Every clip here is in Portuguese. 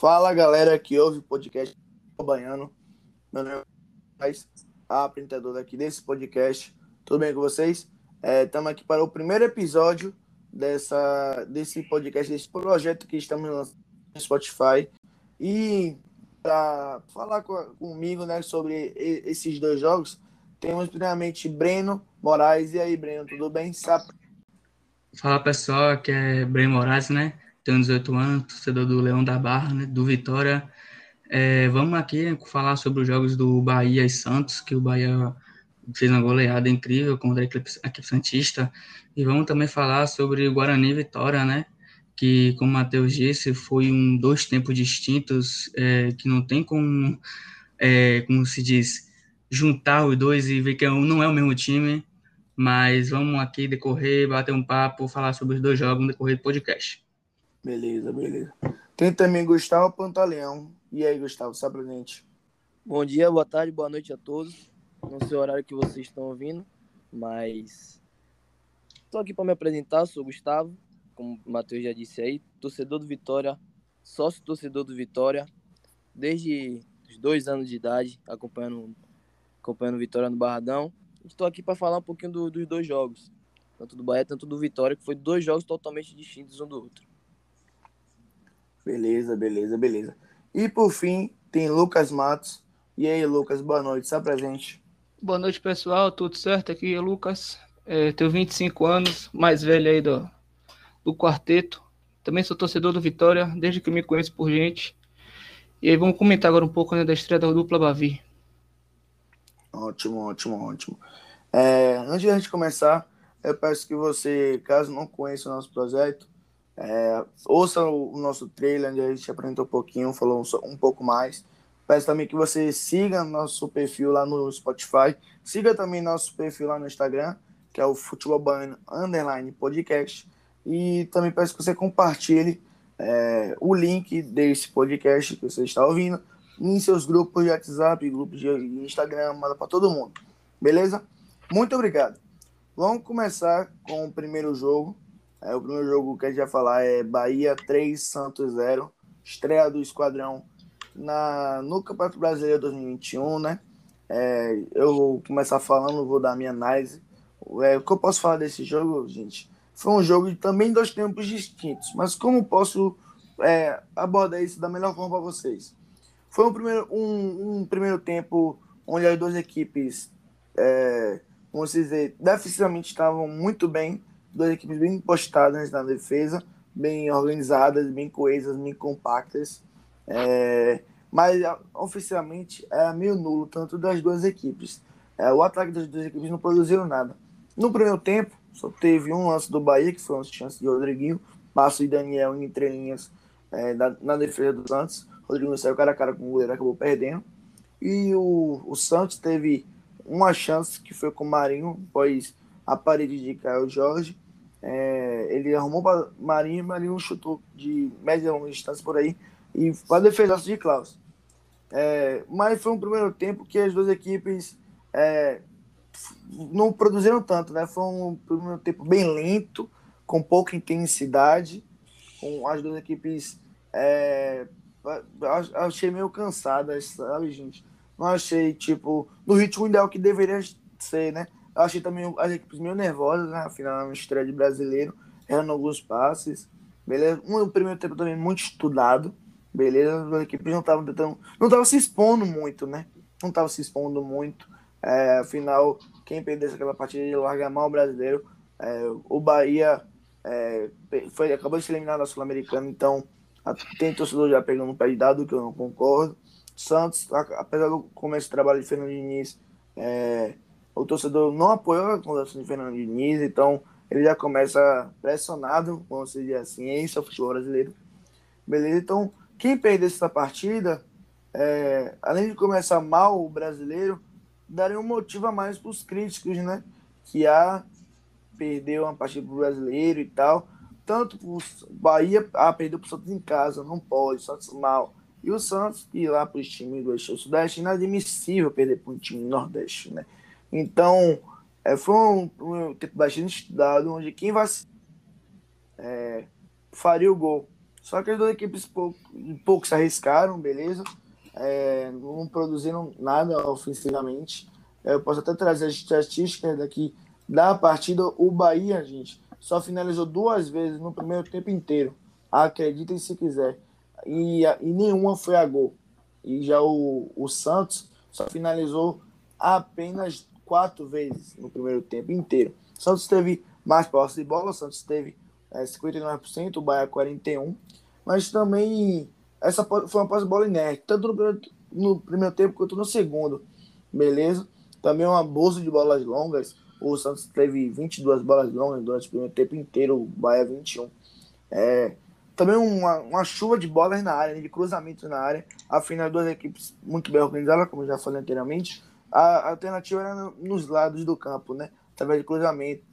Fala galera que ouve o podcast Baiano. Meu nome é a apresentadora aqui desse podcast. Tudo bem com vocês? Estamos é, aqui para o primeiro episódio dessa, desse podcast, desse projeto que estamos lançando no Spotify. E para falar com, comigo né, sobre esses dois jogos, temos primeiramente Breno Moraes. E aí, Breno, tudo bem? Sabe? Fala pessoal, aqui é Breno Moraes, né? Tenho 18 anos, torcedor do Leão da Barra, né? Do Vitória. É, vamos aqui falar sobre os jogos do Bahia e Santos, que o Bahia fez uma goleada incrível contra a equipe, a equipe Santista. E vamos também falar sobre Guarani e Vitória, né? Que, como o Matheus disse, foi um dois tempos distintos, é, que não tem como, é, como se diz, juntar os dois e ver que não é o mesmo time. Mas vamos aqui decorrer, bater um papo, falar sobre os dois jogos no decorrer do podcast. Beleza, beleza. Tem também Gustavo Pantaleão. E aí, Gustavo, sabe pra gente? Bom dia, boa tarde, boa noite a todos. Não sei o horário que vocês estão ouvindo, mas estou aqui para me apresentar. Sou Gustavo, como o Matheus já disse aí, torcedor do Vitória, sócio torcedor do Vitória, desde os dois anos de idade, acompanhando, acompanhando Vitória no Barradão. Estou aqui para falar um pouquinho do, dos dois jogos, tanto do Bahia, tanto do Vitória, que foi dois jogos totalmente distintos um do outro. Beleza, beleza, beleza. E por fim, tem Lucas Matos. E aí, Lucas, boa noite, está presente. Boa noite, pessoal, tudo certo? Aqui é Lucas, é, tenho 25 anos, mais velho aí do, do quarteto. Também sou torcedor do Vitória, desde que me conheço por gente. E aí vamos comentar agora um pouco né, da estreia da dupla Bavi. Ótimo, ótimo, ótimo. É, antes de a gente começar, eu peço que você, caso não conheça o nosso projeto, é, ouça o, nosso trailer, onde a gente apresentou um pouquinho, falou um, um pouco mais. Peço também que você siga nosso perfil lá no Spotify. Siga também nosso perfil lá no Instagram, que é o Futebol Baiano Underline Podcast. E também peço que você compartilhe é, o link desse podcast que você está ouvindo em seus grupos de WhatsApp, grupos de Instagram, manda para todo mundo. Beleza? Muito obrigado. Vamos começar com o primeiro jogo, o primeiro jogo que a gente vai falar é Bahia 3, Santos 0. Estreia do Esquadrão na, no Campeonato Brasileiro 2021, né? É, eu vou começar falando, vou dar minha análise. É, o que eu posso falar desse jogo, gente? Foi um jogo de também dois tempos distintos, mas como posso é, abordar isso da melhor forma para vocês? Foi um primeiro, um, um, primeiro tempo onde as duas equipes, é, vamos dizer, defensivamente estavam muito bem, duas equipes bem postadas na defesa, bem organizadas, bem coesas, bem compactas. É, mas oficialmente era meio nulo, tanto das duas equipes. É, o ataque das duas equipes não produziu nada. No primeiro tempo, só teve um lance do Bahia, que foi uma chance de Rodriguinho, passo de Daniel em entrelinhas é, na, na, defesa do Santos. Rodriguinho saiu cara a cara com o goleiro, acabou perdendo. E o, o Santos teve uma chance que foi com o Marinho, pois a parede de Caio Jorge. É, ele arrumou para Marinho, Marinho chutou de média longa distância por aí e para defesa de Klaus. É, mas foi um primeiro tempo que as duas equipes é, não produziram tanto, né? Foi um primeiro tempo bem lento, com pouca intensidade, com as duas equipes é, achei meio cansadas, sabe, gente? Não achei, tipo, no ritmo ideal que deveria ser, né? Eu achei também as equipes meio nervosas, né? Afinal, uma estreia de brasileiro, errando alguns passes. Beleza? Um primeiro tempo também muito estudado. Beleza? As equipes não estavam tentando. Não estavam se expondo muito, né? Não estavam se expondo muito. É, afinal, quem perdesse aquela partida de largar mal o brasileiro, é, o Bahia é, foi, acabou de ser eliminado da Sul-Americana, então tem torcedor já pegando um pé de dado, que eu não concordo. Santos, apesar do começo do trabalho de Fernando Diniz, é, o torcedor não apoiou a contratação de Fernando Diniz, então ele já começa pressionado, vamos dizer assim, isso é o futebol brasileiro. Beleza? Então, quem perdesse essa partida, é, além de começar mal o brasileiro, daria um motivo a mais para os críticos, né? Que a perdeu uma partida para o brasileiro e tal. Tanto o Bahia, ah, perdeu para o Santos em casa, não pode, Santos mal. E o Santos ir lá para os times do Eixo Sudeste, inadmissível perder para um time Nordeste, né? Então, é, foi um, um tempo bastante estudado, onde quem vai é, faria o gol Só que as duas equipes pouco, pouco se arriscaram, beleza? É, não produziram nada ofensivamente. É, eu posso até trazer as estatísticas daqui da partida. O Bahia, gente, só finalizou duas vezes no primeiro tempo inteiro. Acreditem se quiser. E, e nenhuma foi a gol. E já o, o Santos só finalizou apenas quatro vezes no primeiro tempo inteiro. Santos teve mais posse de bola, Santos teve é, 59%, o Bahia 41%, mas também essa foi uma posse de bola inerte, tanto no primeiro, no primeiro tempo quanto no segundo, beleza? Também uma bolsa de bolas longas, o Santos teve 22 bolas longas durante o primeiro tempo inteiro, o Bahia 21. É, também uma, uma chuva de bolas na área, né, de cruzamentos na área, afinal as duas equipes muito bem organizadas, como já falei anteriormente, a alternativa era nos lados do campo, né? Através de cruzamento.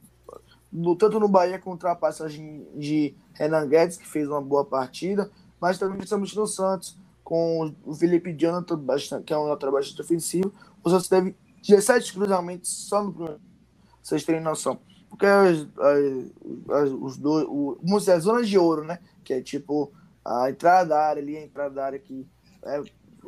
No, tanto no Bahia contra a passagem de Renan Guedes, que fez uma boa partida, mas também principalmente no Santos, com o Felipe Jonathan, que é um lateral bastante ofensivo. O Santos teve 17 cruzamentos só no primeiro. Vocês terem noção. Porque as, as, as, os dois, o, as zonas de ouro, né? Que é tipo a entrada da área ali, a entrada da área que é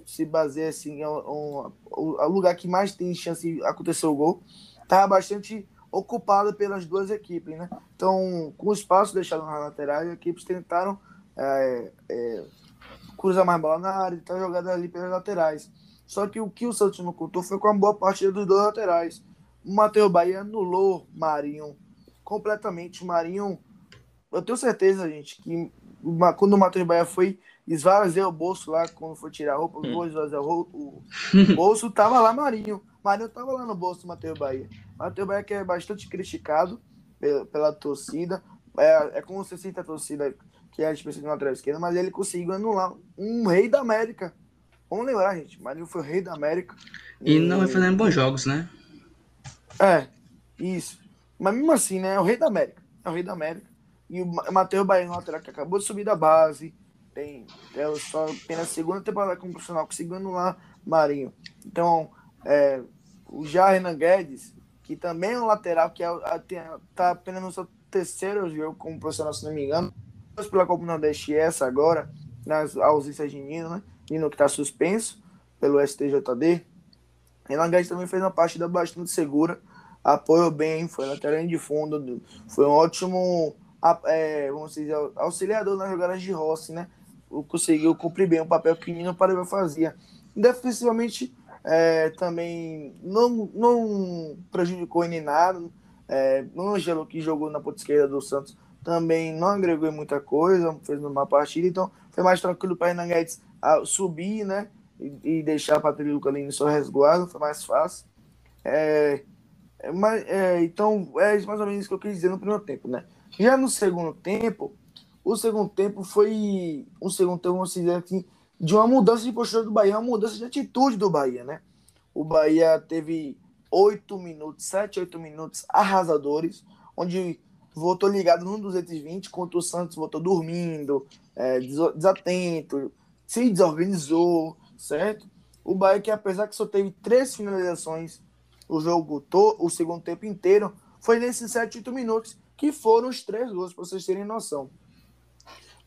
se baseia assim, é um, o lugar que mais tem chance de acontecer o gol, está bastante ocupado pelas duas equipes, né? Então, com o espaço deixado na lateral, as equipes tentaram é, é, cruzar mais bola na área tá jogada ali pelas laterais. Só que o que o Santos não contou foi com a boa partida dos dois laterais. O Matheus Bahia anulou Marinho completamente. Marinho, eu tenho certeza, gente, que quando o Matheus Bahia foi esvaziei o bolso lá quando foi tirar a roupa, hum. vou esvaziar o, o, bolso, tava lá Marinho. Marinho tava lá no bolso do Matheus Bahia. Matheus Bahia que é bastante criticado pela, pela torcida. É, é como você cita a torcida que é a especialista na lateral esquerda, mas ele conseguiu anular um rei da América. Vamos lembrar, gente. Marinho foi o rei da América. E, e não vai fazendo bons jogos, né? É, isso. Mas mesmo assim, né? É o rei da América. É o rei da América. E o Matheus Bahia no lateral que acabou de subir da base tem é só apenas segunda temporada como profissional conseguindo lá Marinho. Então, é, o Renan Guedes, que também é um lateral que está é, apenas no seu terceiro jogo como profissional, se não me engano, pela Copa Nordeste essa agora, nas ausências de Nino, né? Nino que está suspenso pelo STJD. Renan Guedes também fez uma partida bastante segura, apoiou bem, foi lateral de fundo, foi um ótimo é, vamos dizer, auxiliador nas jogadas de Rossi, né? Conseguiu cumprir bem o papel que o Nino Paraíba fazia. Defensivamente, é, também não, não prejudicou em nada. É, o Angelo, que jogou na ponta esquerda do Santos, também não agregou em muita coisa, fez uma partida, então foi mais tranquilo para Renan Guedes subir, né? E, e deixar Patrícia Luca ali no seu resguardo, foi mais fácil. É, é, mas, é, então, é mais ou menos isso que eu quis dizer no primeiro tempo, né? Já no segundo tempo, o segundo tempo foi um segundo tempo, vamos dizer assim, de uma mudança de postura do Bahia, uma mudança de atitude do Bahia, né? O Bahia teve oito minutos, sete, oito minutos arrasadores, onde voltou ligado no 220, enquanto o Santos voltou dormindo, é, desatento, se desorganizou, certo? O Bahia que apesar que só teve três finalizações o jogo todo, o segundo tempo inteiro, foi nesses sete, oito minutos que foram os três gols, para vocês terem noção.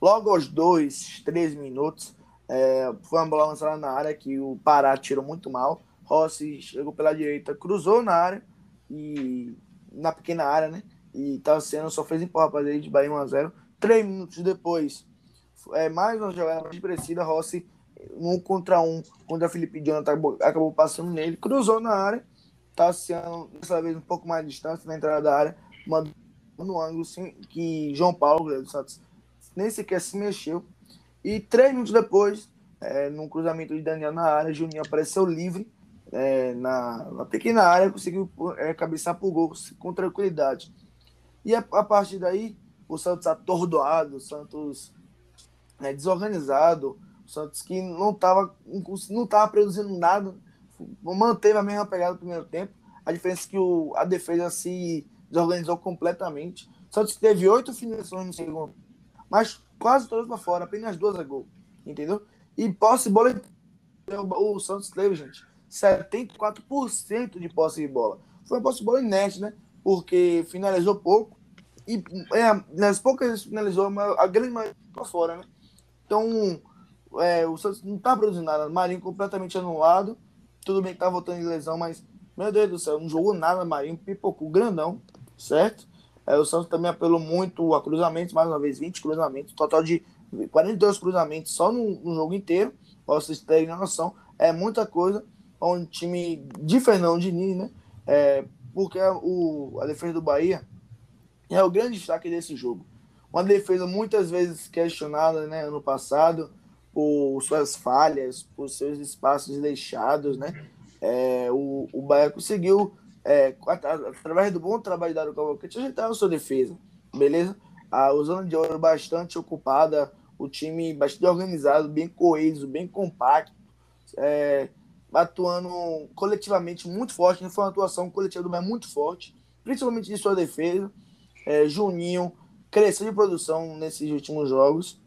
Logo aos dois, três minutos, é, foi uma bola lançada na área que o Pará tirou muito mal. Rossi chegou pela direita, cruzou na área e na pequena área, né? E sendo só fez empurrar para ele de Bahia 1x0. Três minutos depois, é, mais uma jogada mais parecida, Rossi, um contra um, contra Felipe Jonathan, acabou, passando nele, cruzou na área, sendo dessa vez um pouco mais distante na entrada da área, mandou no ângulo sim, que João Paulo, do Santos, nem sequer se mexeu. E três minutos depois, é, num cruzamento de Daniel na área, Juninho apareceu livre é, na, na, pequena área, conseguiu é, cabeçar para o gol com tranquilidade. E a, a, partir daí, o Santos atordoado, o Santos né, desorganizado, o Santos que não estava não tava produzindo nada, manteve a mesma pegada no primeiro tempo. A diferença é que o, a defesa se desorganizou completamente. O Santos teve oito finalizações no segundo mas quase todas para fora, apenas duas a gol, entendeu? E posse de bola, o Santos teve, gente, 74% de posse de bola. Foi uma posse de bola inerte, né? Porque finalizou pouco e é, nas poucas finalizou, a grande maioria para fora, né? Então, é, o Santos não tá produzindo nada. Marinho completamente anulado. Tudo bem que tá voltando de lesão, mas, meu Deus do céu, não jogou nada, Marinho. Pipocou grandão, certo? É, o Santos também apelou muito a cruzamentos, mais uma vez, 20 cruzamentos, total de 42 cruzamentos só no, no jogo inteiro, para vocês terem noção. É muita coisa para um time de Fernando Diniz, né? É, porque a, o, a defesa do Bahia é o grande destaque desse jogo. Uma defesa muitas vezes questionada, né? Ano passado, por suas falhas, por seus espaços deixados, né? É, o, o Bahia conseguiu é, através do bom trabalho da Dario Cavalcante, ajeitar a sua defesa, beleza? A zona de ouro bastante ocupada, o time bastante organizado, bem coeso, bem compacto, é, atuando coletivamente muito forte, foi uma atuação coletiva do Bahia muito forte, principalmente de sua defesa. É, Juninho cresceu de produção nesses últimos jogos,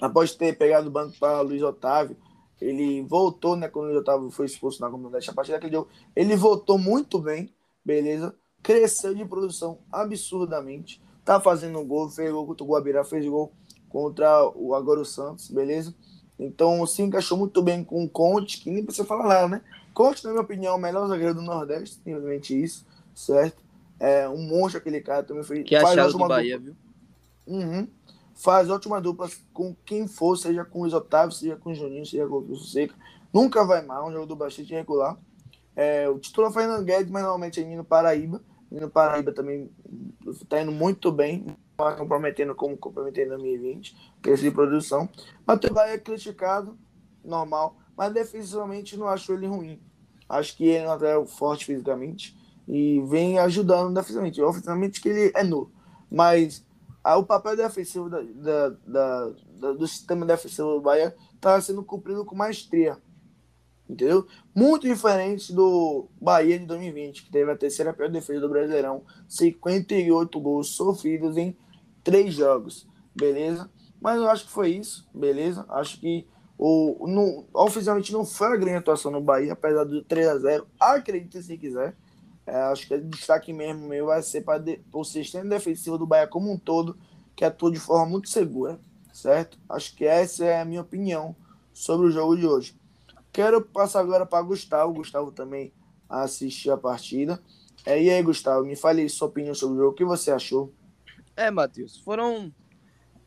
após ter pegado o banco para Luiz Otávio, ele voltou, né? Quando o Otávio foi expulso na comunidade, a partir daquele jogo, ele voltou muito bem, beleza? Cresceu de produção absurdamente. Tá fazendo gol, fez gol contra o Guabirá, fez gol contra o agora o Santos, beleza? Então se encaixou muito bem com o Conte, que nem precisa falar nada, né? Conte, na minha opinião, é o melhor zagueiro do Nordeste, simplesmente isso, certo? É um monstro aquele cara também foi. Que achado do Bahia, viu? Uhum faz ótima dupla com quem for, seja com o Otávio, seja com o Juninho, seja com o Seca. Nunca vai mal, um jogador bastante regular. É, o titular Fernando Guedes, mas normalmente é Nino Paraíba. Nino Paraíba também está indo muito bem, tá comprometendo como comprometendo em 2020, cresce de produção. Matheus Bahia é criticado, normal, mas defensivamente não acho ele ruim. Acho que ele é um atleta forte fisicamente e vem ajudando defensivamente. Ofensivamente que ele é nulo. Mas o papel defensivo da, da, da, da, do sistema defensivo do Bahia está sendo cumprido com maestria. Entendeu? Muito diferente do Bahia de 2020, que teve a terceira pior defesa do Brasileirão, 58 gols sofridos em três jogos. Beleza? Mas eu acho que foi isso, beleza? Acho que o, no, oficialmente não foi a grande atuação no Bahia, apesar do 3 a 0 Acredite se quiser. É, acho que o destaque mesmo meu vai ser para o sistema defensivo do Bahia como um todo, que atua de forma muito segura, certo? Acho que essa é a minha opinião sobre o jogo de hoje. Quero passar agora para Gustavo. Gustavo também assistiu a partida. É, e aí, Gustavo, me fale sua opinião sobre o jogo. O que você achou? É, Matheus, foram,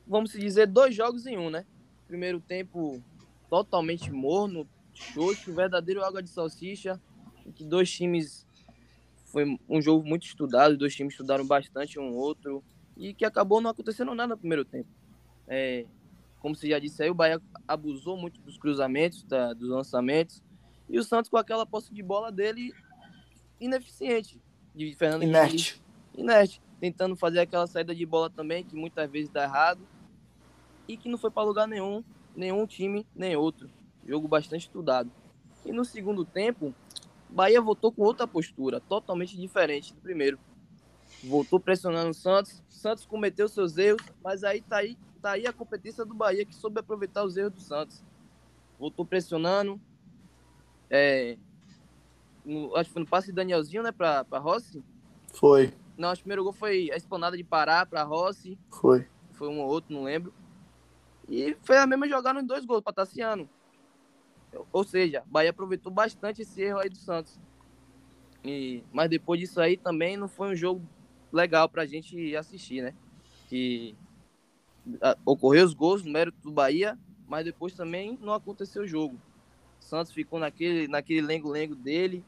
vamos dizer, dois jogos em um, né? Primeiro tempo totalmente morno, xoxo, verdadeiro água de salsicha, que dois times foi um jogo muito estudado, os dois times estudaram bastante um outro e que acabou não acontecendo nada no primeiro tempo. É, como você já disse aí, o Bahia abusou muito dos cruzamentos, dos lançamentos, e o Santos com aquela posse de bola dele ineficiente, de Fernando Inerte. Inerte, tentando fazer aquela saída de bola também, que muitas vezes dá errado, e que não foi para lugar nenhum, nenhum time, nem outro. Jogo bastante estudado. E no segundo tempo, Bahia voltou com outra postura, totalmente diferente do primeiro. Voltou pressionando o Santos. Santos cometeu seus erros, mas aí tá aí, tá aí a competência do Bahia que soube aproveitar os erros do Santos. Voltou pressionando. É, no, acho que foi no passe de Danielzinho, né, pra, pra Rossi? Foi. Não, acho que o primeiro gol foi a esplanada de Pará pra Rossi. Foi. Foi um ou outro, não lembro. E foi a mesma jogada em dois gols pra Tassiano. Ou seja, Bahia aproveitou bastante esse erro aí do Santos. E, mas depois disso aí também não foi um jogo legal pra gente assistir, né? Que ocorreu os gols no mérito do Bahia, mas depois também não aconteceu o jogo. Santos ficou naquele naquele lengo-lengo dele,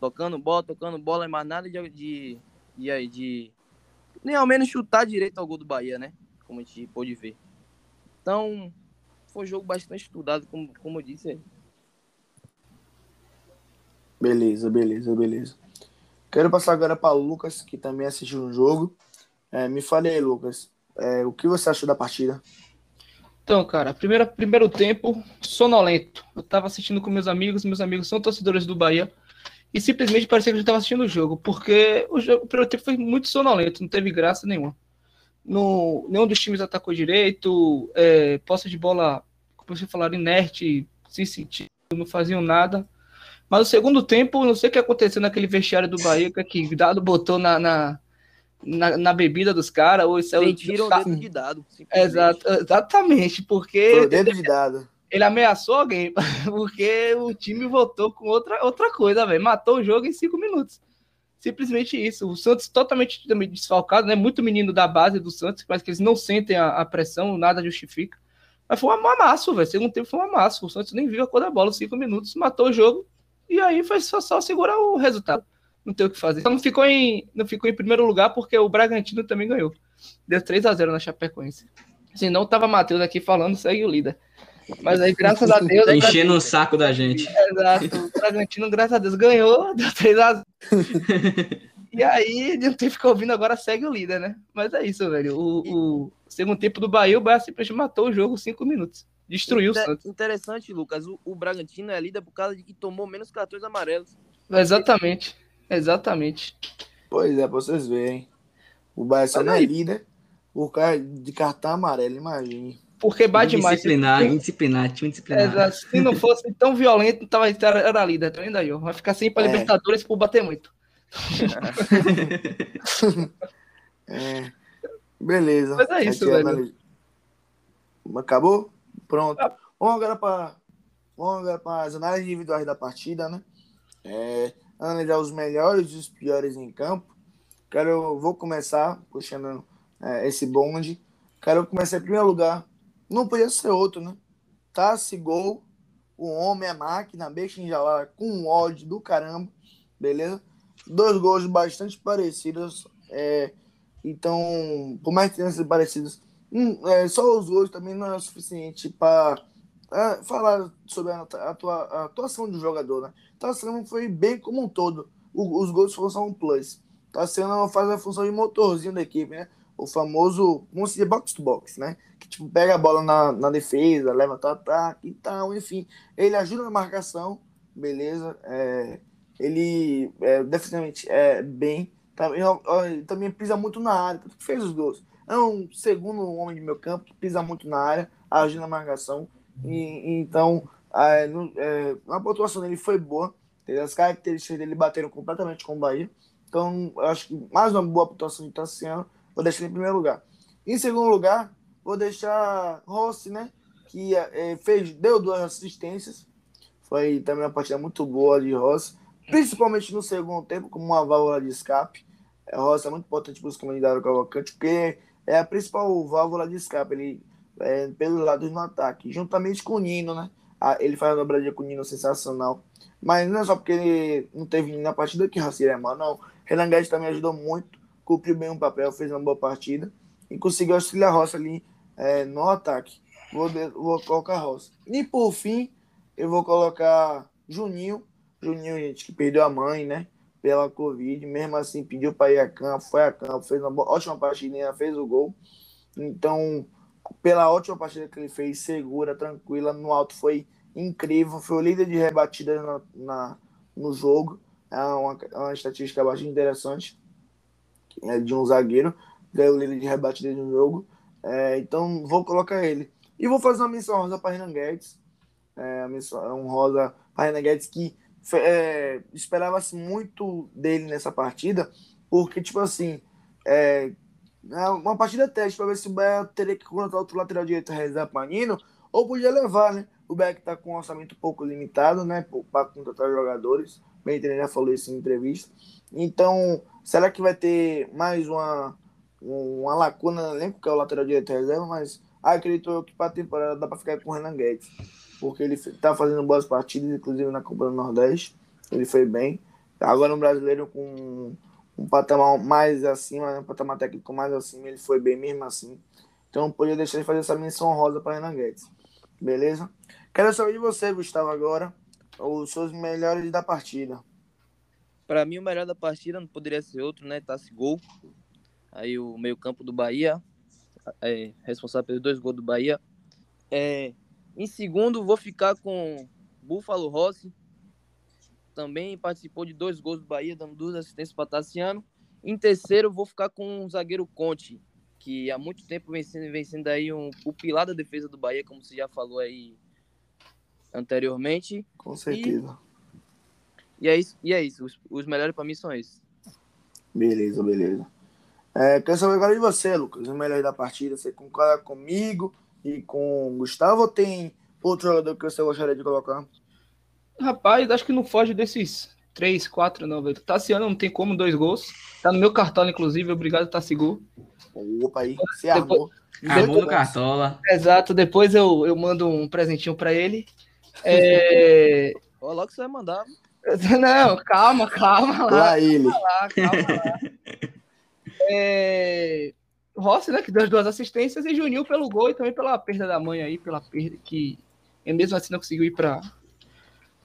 tocando bola, tocando bola, mas nada de, de, de, de nem ao menos chutar direito ao gol do Bahia, né? Como a gente pôde ver. Então, foi um jogo bastante estudado, como, como eu disse aí. Beleza, beleza, beleza. Quero passar agora para Lucas, que também assistiu um jogo. É, me fale aí, Lucas, é, o que você achou da partida? Então, cara, primeiro, primeiro tempo, sonolento. Eu tava assistindo com meus amigos, meus amigos são torcedores do Bahia, e simplesmente parecia que a gente tava assistindo o jogo, porque o, jogo, o primeiro tempo foi muito sonolento, não teve graça nenhuma no, nenhum dos times atacou direito, é, posse de bola, como você falaram, inerte, sem sentido, não faziam nada. Mas no segundo tempo, não sei o que aconteceu naquele vestiário do Bahia, que Dado botou na, na, na, na bebida dos caras, ou isso é o tá- dedo de dado. Exato, exatamente, porque de dado. ele ameaçou alguém, porque o time voltou com outra, outra coisa, velho. Matou o jogo em cinco minutos. Simplesmente isso. O Santos totalmente desfalcado, né? Muito menino da base do Santos, parece que eles não sentem a, a pressão, nada justifica. Mas foi um amasso, velho. Segundo tempo foi um amasso. O Santos nem viu a cor da bola, cinco minutos, matou o jogo. E aí foi só, só segurar o resultado. Não tem o que fazer. Só não ficou em, não ficou em primeiro lugar porque o Bragantino também ganhou. Deu 3 a 0 na Chapecoense. Se não, tava Matheus aqui falando, segue o líder. Mas aí, graças a Deus. Tá enchendo o saco da gente. Exato. O Bragantino, graças a Deus, ganhou, deu 3x0. e aí, não tem que ficar ouvindo agora, segue o líder, né? Mas é isso, velho. O, o segundo tempo do Bahia, o Bahia simplesmente matou o jogo 5 minutos. Destruiu o Inter- Santos. Interessante, Lucas. O, o Bragantino é líder por causa de que tomou menos cartões amarelos. Exatamente. Exatamente. Pois é, pra vocês verem. O Bahia só não é líder por causa de cartão amarelo, imagine. Porque bate mais. Indisciplinar, indisciplinar, time disciplinar. Exato. Se não fosse tão violento, tava, era, era líder. Tá vendo aí? Vai ficar sem ir pra É. Libertadores por bater muito. É. Beleza. Mas é isso, Aqui velho. analisa- Acabou? Pronto. Ah. Vamos agora para vamos agora para as análises individuais da partida, né? É, analisar os melhores e os piores em campo. Quero, vou começar puxando é, esse bonde. Quero começar em primeiro lugar. Não podia ser outro, né? Tassi Gol, o homem, a máquina, besta enjalada, com um ódio do caramba, beleza? Dois gols bastante parecidos. É, então, por mais que tenham sido parecidos, hum, é, só os gols também não é suficiente para falar sobre a, a atuação do jogador, né? A atuação foi bem como um todo. O- os gols foram só um plus. Tá sendo faz a função de motorzinho da equipe, né? O famoso, vamos dizer, box to box, né? Que tipo, pega a bola na, na defesa, leva o ataque e tal, enfim. Ele ajuda na marcação, beleza? É, ele é, definitivamente é bem. Ó, ele também pisa muito na área, fez os gols. É um segundo homem de meu campo que pisa muito na área, ajuda na marcação. E, então, é, no- é, a pontuação dele foi boa. As características dele bateram completamente com o Bahia. Então, acho que mais uma boa pontuação de Tassiano. Vou deixar em primeiro lugar. Em segundo lugar, vou deixar Rossi, né? Que é, fez, deu duas assistências. Foi também uma partida muito boa de Rossi. Principalmente no segundo tempo, como uma válvula de escape. É, Rossi é muito importante para os comunidades Cavalcante, porque é a principal válvula de escape. Ele é, pelos lados no ataque, juntamente com o Nino, né? Ah, ele faz a dobradinha com o Nino sensacional. Mas não é só porque ele não teve Nino na partida que Rossi é mal, não. Renan Guedes também ajudou muito, cumpriu bem o papel, fez uma boa partida e conseguiu auxiliar Rossi ali é, no ataque. Vou, vou colocar Rossi. E por fim, eu vou colocar Juninho. Juninho, gente, que perdeu a mãe, né? Pela Covid, mesmo assim pediu para ir a campo, foi a campo, fez uma boa- ótima partidinha, fez o gol. Então, pela ótima partida que ele fez, segura, tranquila, no alto foi incrível, foi o líder de rebatida na, na- no jogo. É uma, é uma estatística bastante interessante é, de um zagueiro, ganhou o líder de rebatida de um jogo. É, então, vou colocar ele. E vou fazer uma menção rosa para Renan Guedes. É, menção um rosa para Renan Guedes que é, esperava-se muito dele nessa partida, porque, tipo assim, é, é uma partida teste para ver se o Bahia teria que contratar outro lateral direito reserva para Nino, ou podia levar, né? O Bahia que está com um orçamento pouco limitado, né? Para contratar jogadores. Ele já falou isso em entrevista. Então, será que vai ter mais uma, uma lacuna no elenco, que é o lateral direito reserva? Mas acredito eu que para a temporada dá para ficar com o Renan Guedes, porque ele está fazendo boas partidas, inclusive na Copa do Nordeste. Ele foi bem. Agora, um brasileiro com um patamar mais acima, né, um patamar técnico mais acima, ele foi bem mesmo assim. Então, não podia deixar de fazer essa menção rosa para Renan Guedes. Beleza? Quero saber de você, Gustavo, agora, os seus melhores da partida. Para mim, o melhor da partida não poderia ser outro, né? Tassi Gol. Aí o meio-campo do Bahia, é, responsável pelos dois gols do Bahia. É, em segundo, vou ficar com Búfalo Rossi. Também participou de dois gols do Bahia, dando duas assistências para Tassiano. Em terceiro, vou ficar com o zagueiro Conte, que há muito tempo vem sendo, vem sendo aí um, o pilar da defesa do Bahia, como você já falou aí anteriormente. Com certeza. E é isso, e é isso. Os, os melhores para mim são esses. Beleza, beleza. É, quero saber agora de você, Lucas, o melhor da partida. Você concorda comigo e com o Gustavo ou tem outro jogador que você gostaria de colocar? Rapaz, acho que não foge desses três, quatro, não, velho. Tassiano não tem como, dois gols. Tá no meu cartola, inclusive. Obrigado, Tassigu. Opa, aí, você armou. Armou no cartola. Exato, depois eu, eu mando um presentinho pra ele. É... Ó, logo você vai mandar. Não, calma, calma lá. Lá ele. Calma lá, calma lá. É... Rossi, né, que deu as duas assistências, e Juninho pelo gol e também pela perda da mãe aí, pela perda que mesmo assim não conseguiu ir para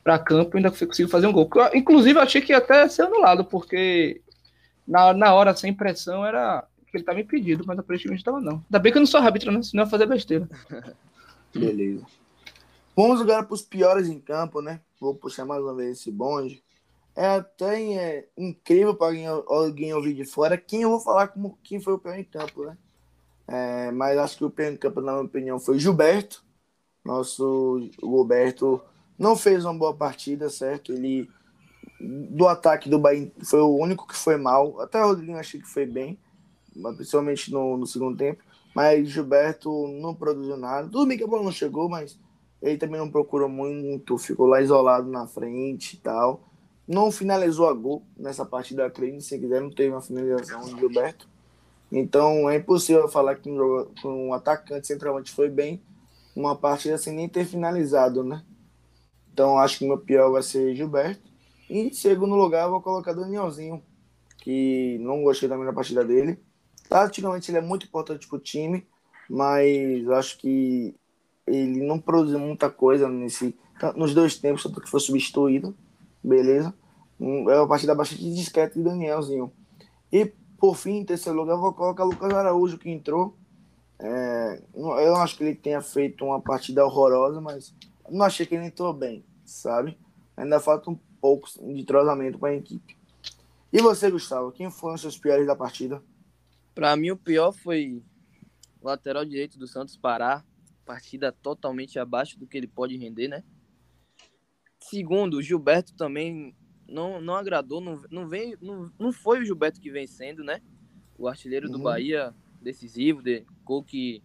para campo, ainda conseguiu fazer um gol. Inclusive, eu achei que ia até ser anulado, porque na, na hora, sem pressão, era que ele estava impedido, mas aparentemente estava não. Ainda bem que eu não sou árbitro, né? Senão ia fazer besteira. Beleza. Vamos agora para os piores em campo, né? Vou puxar mais uma vez esse bonde. É até é, incrível para alguém, alguém ouvir de fora quem eu vou falar como quem foi o pior em campo, né? É, mas acho que o pior em campo, na minha opinião, foi Gilberto. Nosso Roberto não fez uma boa partida, certo? Ele do ataque do Bahia foi o único que foi mal. Até o Rodriguinho achei que foi bem, principalmente no, no segundo tempo. Mas Gilberto não produziu nada. Tudo bem que a bola não chegou, mas ele também não procurou muito, ficou lá isolado na frente e tal. Não finalizou a gol nessa partida, acredito, se quiser, não teve uma finalização de Gilberto. Então é impossível falar que um, um atacante centralmente foi bem uma partida sem nem ter finalizado, né? Então acho que o meu pior vai ser Gilberto. E em segundo lugar vou colocar Danielzinho, que não gostei também da partida dele. Taticamente ele é muito importante para o time, mas acho que ele não produziu muita coisa nesse, nos dois tempos, tanto que foi substituído. Beleza? É uma partida bastante discreta de Danielzinho. E por fim, em terceiro lugar, vou colocar Lucas Araújo, que entrou é, eu não acho que ele tenha feito uma partida horrorosa, mas não achei que ele entrou bem, sabe? Ainda falta um pouco de trozamento para a equipe. E você, Gustavo, quem foram os seus piores da partida? Para mim, o pior foi o lateral direito do Santos Pará. Partida totalmente abaixo do que ele pode render, né? Segundo, o Gilberto também não, não agradou, não, não, veio, não, não foi o Gilberto que vem sendo, né? O artilheiro uhum. do Bahia decisivo, de gol que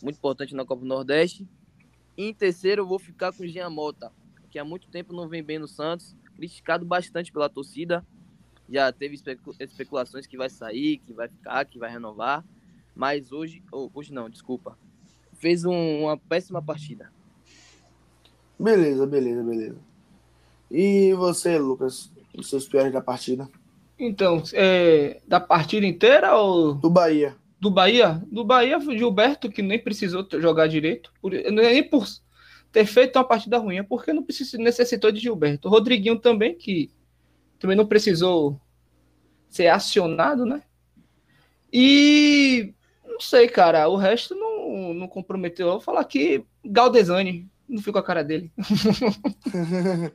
muito importante na Copa do Nordeste. E em terceiro eu vou ficar com o Jean Mota, que há muito tempo não vem bem no Santos, criticado bastante pela torcida. Já teve especulações que vai sair, que vai ficar, que vai renovar, mas hoje, oh, hoje não, desculpa. Fez um, uma péssima partida. Beleza, beleza, beleza. E você, Lucas, os seus piores da partida? Então, é, da partida inteira ou. Do Bahia do Bahia, do Bahia, Gilberto, que nem precisou jogar direito, por, nem por ter feito uma partida ruim, é porque não precisou, necessitou de Gilberto. O Rodriguinho também, que também não precisou ser acionado, né? E não sei, cara, o resto não, não comprometeu. Eu vou falar que Galdesani, não fico a cara dele.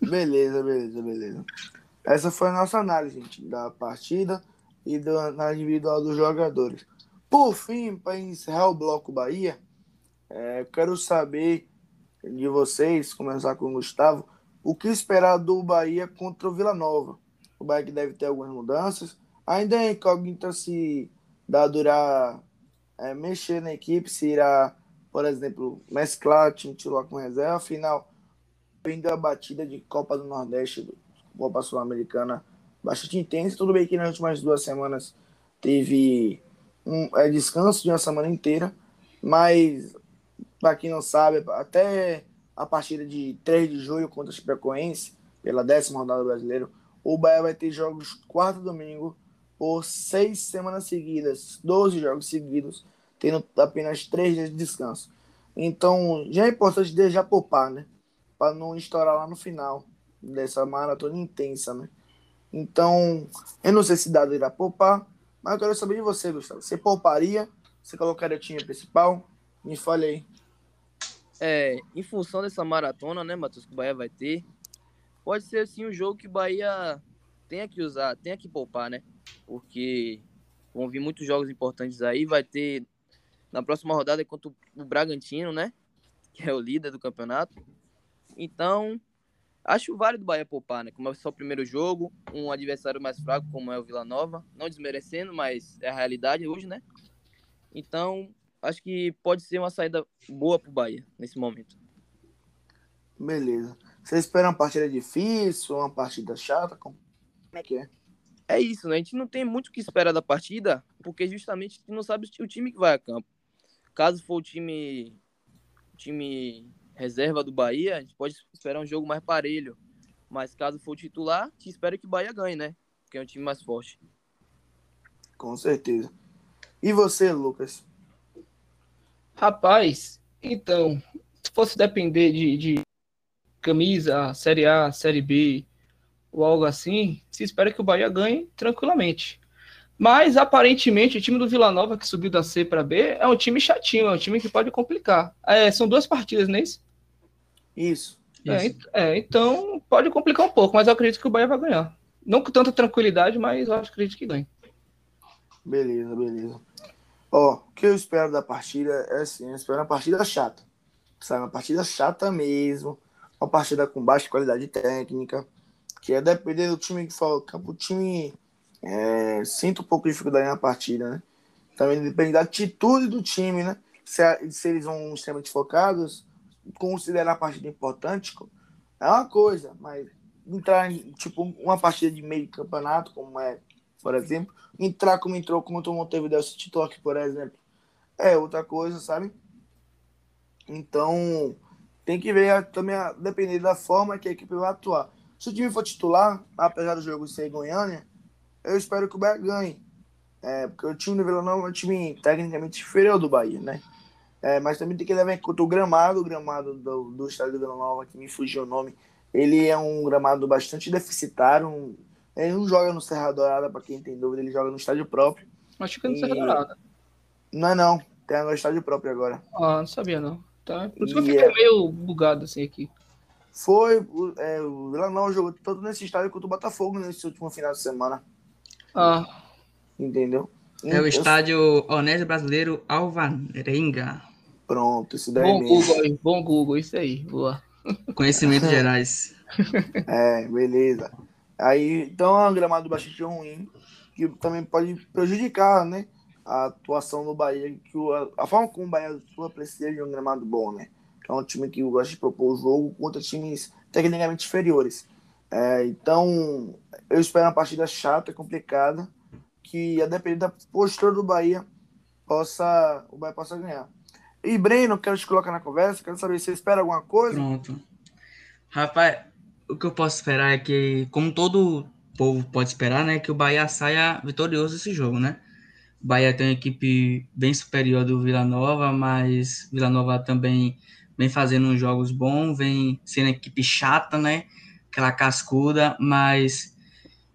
beleza, beleza, beleza. Essa foi a nossa análise, gente, da partida e do, na individual dos jogadores. Por fim, para encerrar o bloco Bahia, é, quero saber de vocês, começar com o Gustavo, o que esperar do Bahia contra o Vila Nova. O Bahia que deve ter algumas mudanças. Ainda é incógnita se dá durar é, mexer na equipe, se irá, por exemplo, mesclar time titular com reserva. Afinal, vem da batida de Copa do Nordeste, Copa Sul-Americana bastante intenso. Tudo bem que nas últimas duas semanas teve um é, descanso de uma semana inteira, mas para quem não sabe, até a partida de 3 de julho contra o Chapecoense, pela décima rodada do brasileiro, o Bahia vai ter jogos quarto domingo por seis semanas seguidas, 12 jogos seguidos, tendo apenas três dias de descanso. Então, já é importante já poupar, né? Para não estourar lá no final dessa maratona intensa, né? Então, eu não sei se Dado irá poupar, mas eu quero saber de você, Gustavo. Você pouparia? Você colocaria o time principal? Me fale aí. É, em função dessa maratona, né, Matheus, que o Bahia vai ter, pode ser assim um jogo que o Bahia tenha que usar, tenha que poupar, né? Porque vão vir muitos jogos importantes aí. Vai ter na próxima rodada contra o Bragantino, né? Que é o líder do campeonato. Então, Acho válido o Bahia poupar, né? Como é só o primeiro jogo, um adversário mais fraco, como é o Vila Nova. Não desmerecendo, mas é a realidade hoje, né? Então, acho que pode ser uma saída boa pro Bahia nesse momento. Beleza. Você espera uma partida difícil, uma partida chata? Como é que é? É isso, né? A gente não tem muito o que esperar da partida, porque justamente a gente não sabe o time que vai a campo. Caso for o time, o time reserva do Bahia, a gente pode esperar um jogo mais parelho. Mas caso for titular, a gente espera que o Bahia ganhe, né? Porque é um time mais forte. Com certeza. E você, Lucas? Rapaz, então, se fosse depender de, de camisa, Série A, Série B ou algo assim, se espera que o Bahia ganhe tranquilamente. Mas aparentemente o time do Vila Nova que subiu da C para B é um time chatinho, é um time que pode complicar. É, são duas partidas, não é isso? Isso. É, isso. é, então pode complicar um pouco, mas eu acredito que o Bahia vai ganhar. Não com tanta tranquilidade, mas eu acredito que ganhe. Beleza, beleza. Ó, o que eu espero da partida é assim, eu espero uma partida chata. Sabe, uma partida chata mesmo. Uma partida com baixa qualidade técnica. Que é depender do time que for campo, o time é, sinta um pouco de dificuldade na partida, né? Também depende da atitude do time, né? Se, se eles vão extremamente focados, considerar a partida importante é uma coisa, mas entrar em tipo uma partida de meio campeonato, como é, por exemplo, entrar como entrou contra o Montevideo City Talk, por exemplo, é outra coisa, sabe? Então, tem que ver também, depender da forma que a equipe vai atuar. Se o time for titular, apesar do jogo ser Goiânia, eu espero que o Bahia ganhe. É, porque o time do Vila Nova é um time tecnicamente inferior do Bahia, né? É, mas também tem que levar em conta o gramado, o gramado do, do estádio do Vila Nova, que me fugiu o nome. Ele é um gramado bastante deficitário. Um, ele não joga no Serra Dourada, para quem tem dúvida, ele joga no estádio próprio. Acho que é no e... Serra Dourada. Não é não, tem no estádio próprio agora. Ah, não sabia não. Tá. Por isso que eu fiquei é... meio bugado assim aqui. Foi, é, o Vila Nova jogou tanto nesse estádio quanto o Botafogo nesse último final de semana. Ah. Entendeu? É o estádio Onésio Brasileiro Alvarenga. Pronto, isso daí bom mesmo. Google, bom Google, isso aí, boa. Conhecimentos gerais. É, beleza. Aí, então é um gramado bastante ruim, que também pode prejudicar, né? A atuação do Bahia, que o, a forma como o Bahia atua precisa de um gramado bom, né? É um time que gosta de propor o jogo contra times tecnicamente inferiores. É, então, eu espero uma partida chata, complicada, que a depender da postura do Bahia, possa, o Bahia possa ganhar. E Breno, quero te colocar na conversa, quero saber se você espera alguma coisa. Pronto. Rapaz, o que eu posso esperar é que, como todo povo pode esperar, né, que o Bahia saia vitorioso desse jogo, né? O Bahia tem uma equipe bem superior do Vila Nova, mas Vila Nova também vem fazendo uns jogos bons, vem sendo equipe chata, né? Aquela cascuda, mas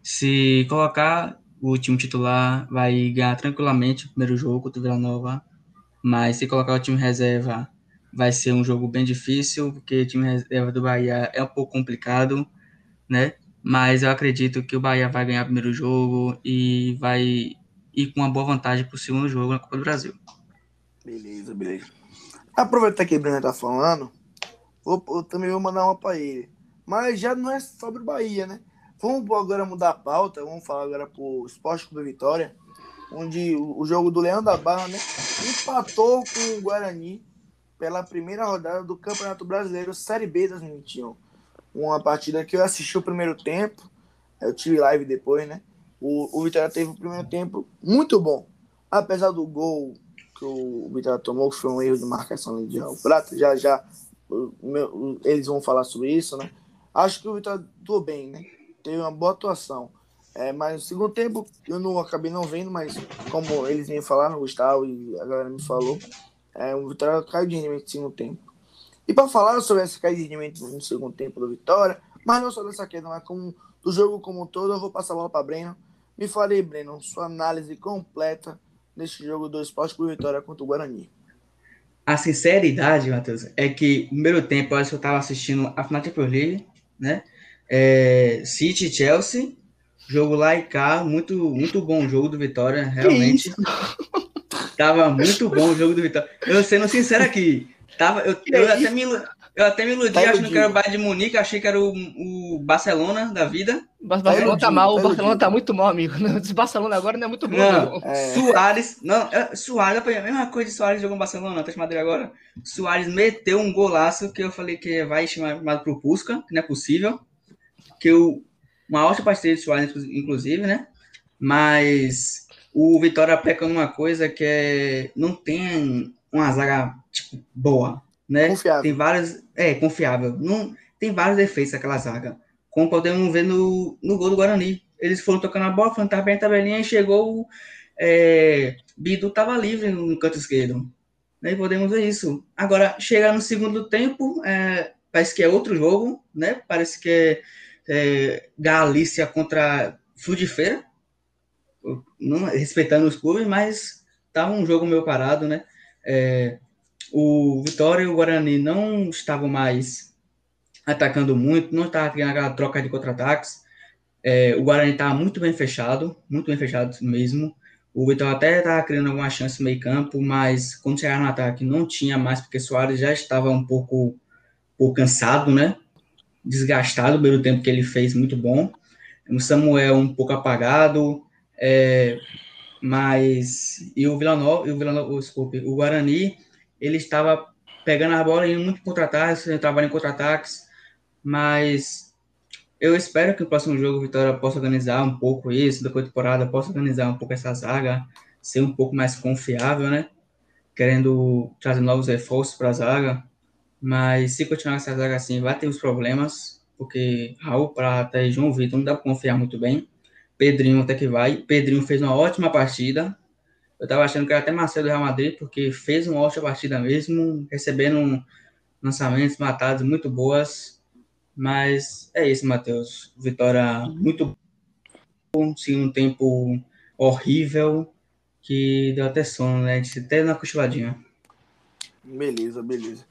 se colocar o time titular, vai ganhar tranquilamente o primeiro jogo contra o Vila Nova mas se colocar o time reserva, vai ser um jogo bem difícil, porque o time reserva do Bahia é um pouco complicado, né? Mas eu acredito que o Bahia vai ganhar o primeiro jogo e vai ir com uma boa vantagem para o segundo jogo na Copa do Brasil. Beleza, beleza. Aproveitar que o Bruno tá falando, vou, eu também vou mandar uma para ele. Mas já não é sobre o Bahia, né? Vamos agora mudar a pauta, vamos falar agora pro Esporte Clube Vitória onde o jogo do Leão da Barra né, empatou com o Guarani pela primeira rodada do Campeonato Brasileiro Série B 2021. Uma partida que eu assisti o primeiro tempo, eu tive live depois, né? O, o Vitória teve o primeiro tempo muito bom. Apesar do gol que o Vitória tomou, que foi um erro de marcação de Raul Prata, já já meu, eles vão falar sobre isso, né? Acho que o Vitória atuou bem, né? Teve uma boa atuação. É, mas no segundo tempo eu não acabei não vendo, mas como eles me falaram, o Gustavo e a galera me falou, é, o Vitória caiu de rendimento no segundo tempo. E para falar sobre essa caída de rendimento no segundo tempo do Vitória, mas não só dessa queda, mas como do jogo como um todo, eu vou passar a bola para Breno. Me falei, Breno, sua análise completa desse jogo do Esporte por Vitória contra o Guarani. A sinceridade, Matheus, é que no primeiro tempo eu acho que eu estava assistindo a final da Champions League, né? É, City Chelsea Jogo lá e cá, muito, muito bom o jogo do Vitória, realmente. Tava muito bom o jogo do Vitória. Eu sendo sincero aqui, tava, eu, eu até me, Eu até me iludi Tá achando que era o. Bayern de Munique, achei que era o, o Barcelona da vida. O Barcelona iludido, tá mal, o tá Barcelona iludido. tá muito mal, amigo. O Barcelona agora não é muito bom, Não. não. É. Soares, não, é, Soares, a mesma coisa de Soares jogou no Barcelona, de Madrid agora. Soares meteu um golaço que eu falei que vai chamar chamado pro Pusca, que não é possível. Que o, uma ótima partida de Soares, inclu- inclusive, né? Mas o Vitória peca numa coisa que é. Não tem uma zaga, tipo, boa, né? Confiável. Tem vários. É, confiável. Não, tem vários defeitos aquela zaga. Como podemos ver no, no gol do Guarani. Eles foram tocando a bola, foram tá bem a tabelinha e chegou. É, Bidu estava livre no canto esquerdo. Aí podemos ver isso. Agora, chegar no segundo tempo, é, parece que é outro jogo, né? Parece que é, é Galícia contra Feira. Não, respeitando os clubes, mas estava um jogo meio parado, né? É, o Vitória e o Guarani não estavam mais atacando muito, não estava tendo aquela troca de contra-ataques. É, o Guarani estava muito bem fechado, muito bem fechado mesmo. O Vitória até estava criando alguma chance no meio campo, mas quando chegaram no ataque não tinha mais, porque Soares já estava um pouco, um pouco cansado, né? Desgastado pelo tempo que ele fez, muito bom. O Samuel um pouco apagado, é, mas e o Vila Nova, o Vila o Guarani, ele estava pegando a bola e indo muito contra-ataques, trabalhando em contra-ataques, mas eu espero que o próximo jogo o Vitória possa organizar um pouco isso, da temporada possa organizar um pouco essa zaga, ser um pouco mais confiável, né? Querendo trazer novos reforços para a zaga, mas se continuar essa zaga assim, vai ter os problemas, porque Raul Prata e João Vitor não dá para confiar muito bem. Pedrinho até que vai. Pedrinho fez uma ótima partida. Eu tava achando que era até Marcelo do Real Madrid, porque fez uma ótima partida mesmo, recebendo lançamentos matados muito boas. Mas é isso, Matheus. Vitória muito bom, segundo tempo horrível, que deu até sono, né? Disse até na cochiladinha. Beleza, beleza.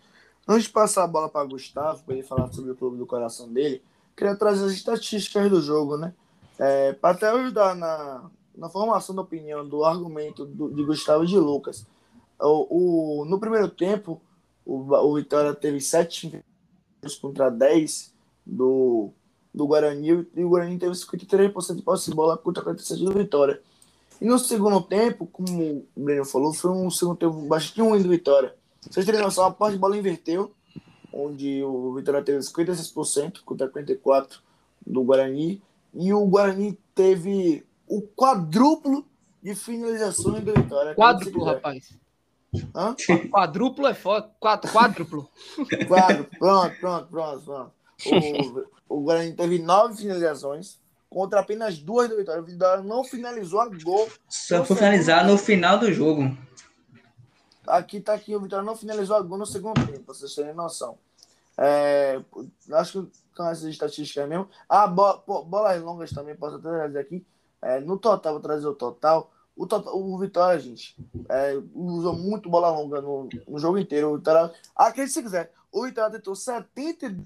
Antes de passar a bola para Gustavo, para ele falar sobre o clube do coração dele, queria trazer as estatísticas do jogo, né? É, para até ajudar na, na formação da opinião do argumento do, de Gustavo de Lucas. O, o, no primeiro tempo, o, o Vitória teve 7 contra 10 do, do Guarani e o Guarani teve 53% de posse de bola contra 47% do Vitória. E no segundo tempo, como o Breno falou, foi um segundo tempo bastante ruim do Vitória. Vocês terem noção, a posse de bola inverteu, onde o Vitória teve 56% contra 44% do Guarani. E o Guarani teve o quadruplo de finalizações do Vitória. Quádruplo, rapaz. Hã? Quadruplo é foda. Quatro, quádruplo. Quadro. Pronto, pronto, pronto, pronto. O, o Guarani teve nove finalizações contra apenas duas do Vitória. O Vitória não finalizou a gol. Só foi finalizar no final do jogo. Aqui tá aqui, o Vitória não finalizou a gol no segundo tempo, pra vocês terem noção. É, acho que são essas estatísticas mesmo. Ah, bo, bo, bolas longas também, posso até trazer aqui. É, no total, vou trazer o total. O, total, o Vitória, gente, é, usou muito bola longa no, no jogo inteiro. O Vitória, acredite se quiser, o Vitória tentou 70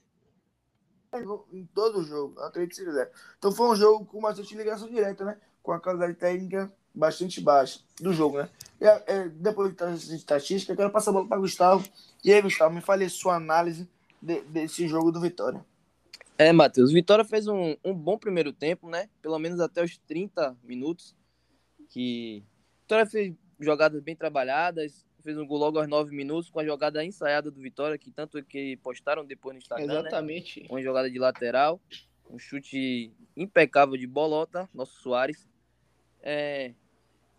em todo o jogo, acredite se quiser. Então foi um jogo com bastante ligação direta, né? Com a qualidade técnica bastante baixa do jogo, né? E, é, depois de estatística, eu quero passar a bola para Gustavo. E aí, Gustavo, me fale sua análise de, desse jogo do Vitória. É, Matheus, Vitória fez um, um bom primeiro tempo, né? Pelo menos até os 30 minutos. Que Vitória fez jogadas bem trabalhadas, fez um gol logo aos 9 minutos com a jogada ensaiada do Vitória, que tanto que postaram depois no Instagram, né? Exatamente. Uma jogada de lateral, um chute impecável de bolota, nosso Soares. É,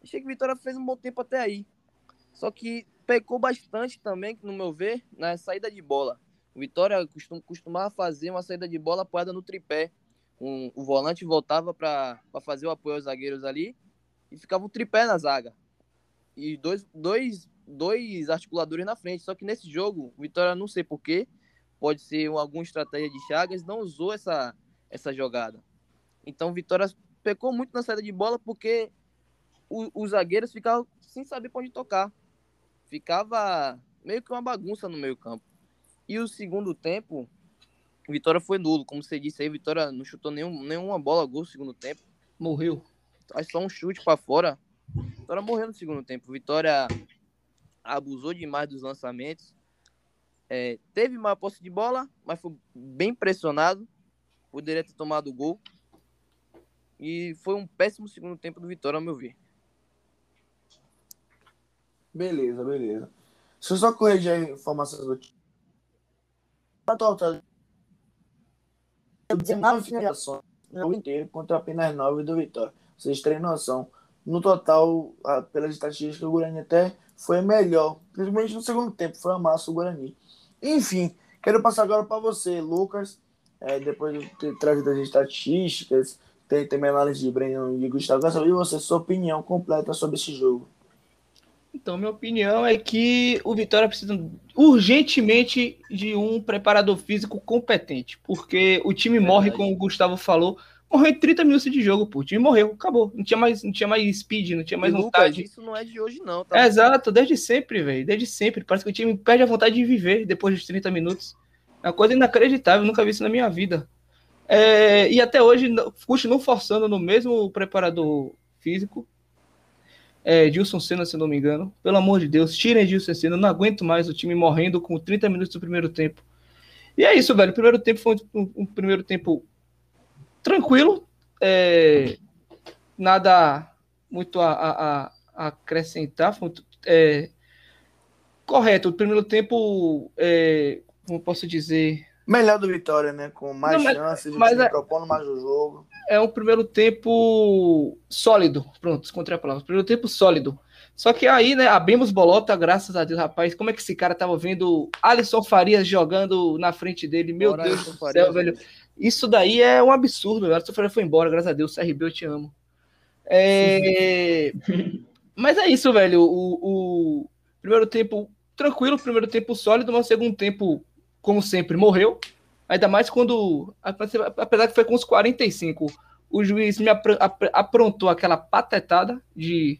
achei que o Vitória fez um bom tempo até aí. Só que pecou bastante também, no meu ver, na saída de bola. O Vitória costum, costumava fazer uma saída de bola apoiada no tripé. Um, o volante voltava para fazer o apoio aos zagueiros ali e ficava um tripé na zaga. E dois, dois, dois articuladores na frente. Só que nesse jogo, o Vitória, não sei porquê, pode ser alguma estratégia de Chagas, não usou essa, essa jogada. Então o Vitória pecou muito na saída de bola porque os zagueiros ficavam sem saber para onde tocar. Ficava meio que uma bagunça no meio campo. E o segundo tempo, Vitória foi nulo. Como você disse aí, Vitória não chutou nenhum, nenhuma bola gol no segundo tempo. Morreu. Acho só um chute para fora. Vitória morreu no segundo tempo. Vitória abusou demais dos lançamentos. é, teve uma posse de bola, mas foi bem pressionado. Poderia ter tomado o gol. E foi um péssimo segundo tempo do Vitória, ao meu ver. Beleza, beleza. Deixa eu só corrigir a informação do time. Total, 19 finalizações no inteiro contra apenas 9 do Vitória. Vocês terem noção. No total, pelas estatísticas, o Guarani até foi melhor. Principalmente no segundo tempo, foi a massa o Guarani. Enfim, quero passar agora para você, Lucas. É, depois de ter trazido as estatísticas, tem também análise de Breno e Gustavo. Quero saber você, sua opinião completa sobre esse jogo. Então, minha opinião é que o Vitória precisa urgentemente de um preparador físico competente, porque o time Verdade. morre, como o Gustavo falou, morreu em 30 minutos de jogo, pô. O time morreu, acabou. Não tinha mais, não tinha mais speed, não tinha mais e vontade. Lucas, isso não é de hoje, não. Tá? É, exato, desde sempre, velho. Desde sempre. Parece que o time perde a vontade de viver depois dos 30 minutos. É uma coisa inacreditável, nunca vi isso na minha vida. É, e até hoje continuam forçando no mesmo preparador físico. É, Dilson Senna, se não me engano. Pelo amor de Deus, tirem Dilson Senna. não aguento mais o time morrendo com 30 minutos do primeiro tempo. E é isso, velho. O primeiro tempo foi um, um, primeiro tempo tranquilo. É, nada muito a, a, a acrescentar. Foi, é, correto. O primeiro tempo, é, como posso dizer, Melhor do Vitória, né? Com mais não, chances, mas, mas é, propondo mais o jogo. É um primeiro tempo sólido. Pronto, encontrei a palavra. Primeiro tempo sólido. Só que aí, né, abrimos bolota, graças a Deus, rapaz. Como é que esse cara tava vendo Alisson Farias jogando na frente dele? Meu Bora, Deus do céu, Farias, velho. Isso daí é um absurdo, velho. Alisson Farias foi embora, graças a Deus. CRB, eu te amo. É... mas é isso, velho. O, o, primeiro tempo tranquilo, primeiro tempo sólido, mas segundo tempo como sempre, morreu. Ainda mais quando, apesar que foi com os 45, o juiz me aprontou aquela patetada de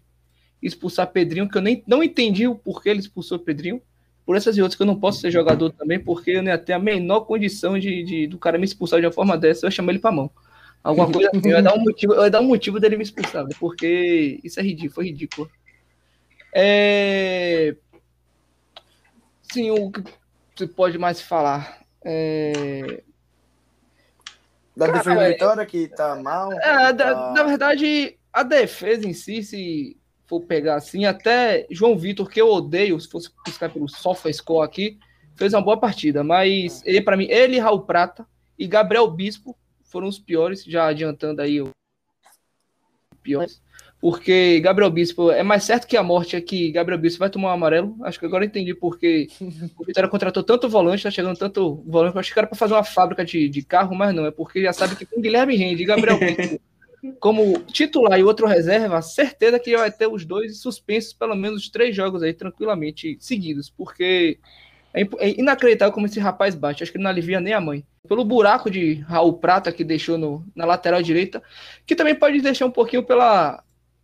expulsar Pedrinho, que eu nem não entendi o porquê ele expulsou Pedrinho. Por essas e outras que eu não posso ser jogador também, porque eu nem até a menor condição de, de, do cara me expulsar de uma forma dessa, eu chamo ele pra mão. Alguma coisa assim, vai dar um motivo, vai dar um motivo dele me expulsar, porque isso é ridículo, foi ridículo. É... Sim, o você pode mais falar? É... Da Cara, defesa é... Vitória, que tá mal. É, tá... Na verdade, a defesa em si, se for pegar assim, até João Vitor, que eu odeio, se fosse buscar pelo SofaScore aqui, fez uma boa partida. Mas ele, para mim, ele, Raul Prata e Gabriel Bispo foram os piores, já adiantando aí o piores porque Gabriel Bispo é mais certo que a morte é que Gabriel Bispo vai tomar um amarelo. Acho que agora entendi porque o Vitória contratou tanto volante, tá chegando tanto volante. Eu achei que era para fazer uma fábrica de, de carro, mas não, é porque já sabe que com Guilherme Rende e Gabriel Bispo como titular e outro reserva, certeza que vai ter os dois suspensos pelo menos três jogos aí tranquilamente seguidos, porque é, é inacreditável como esse rapaz bate. Acho que ele não alivia nem a mãe. Pelo buraco de Raul Prata que deixou no, na lateral direita, que também pode deixar um pouquinho pela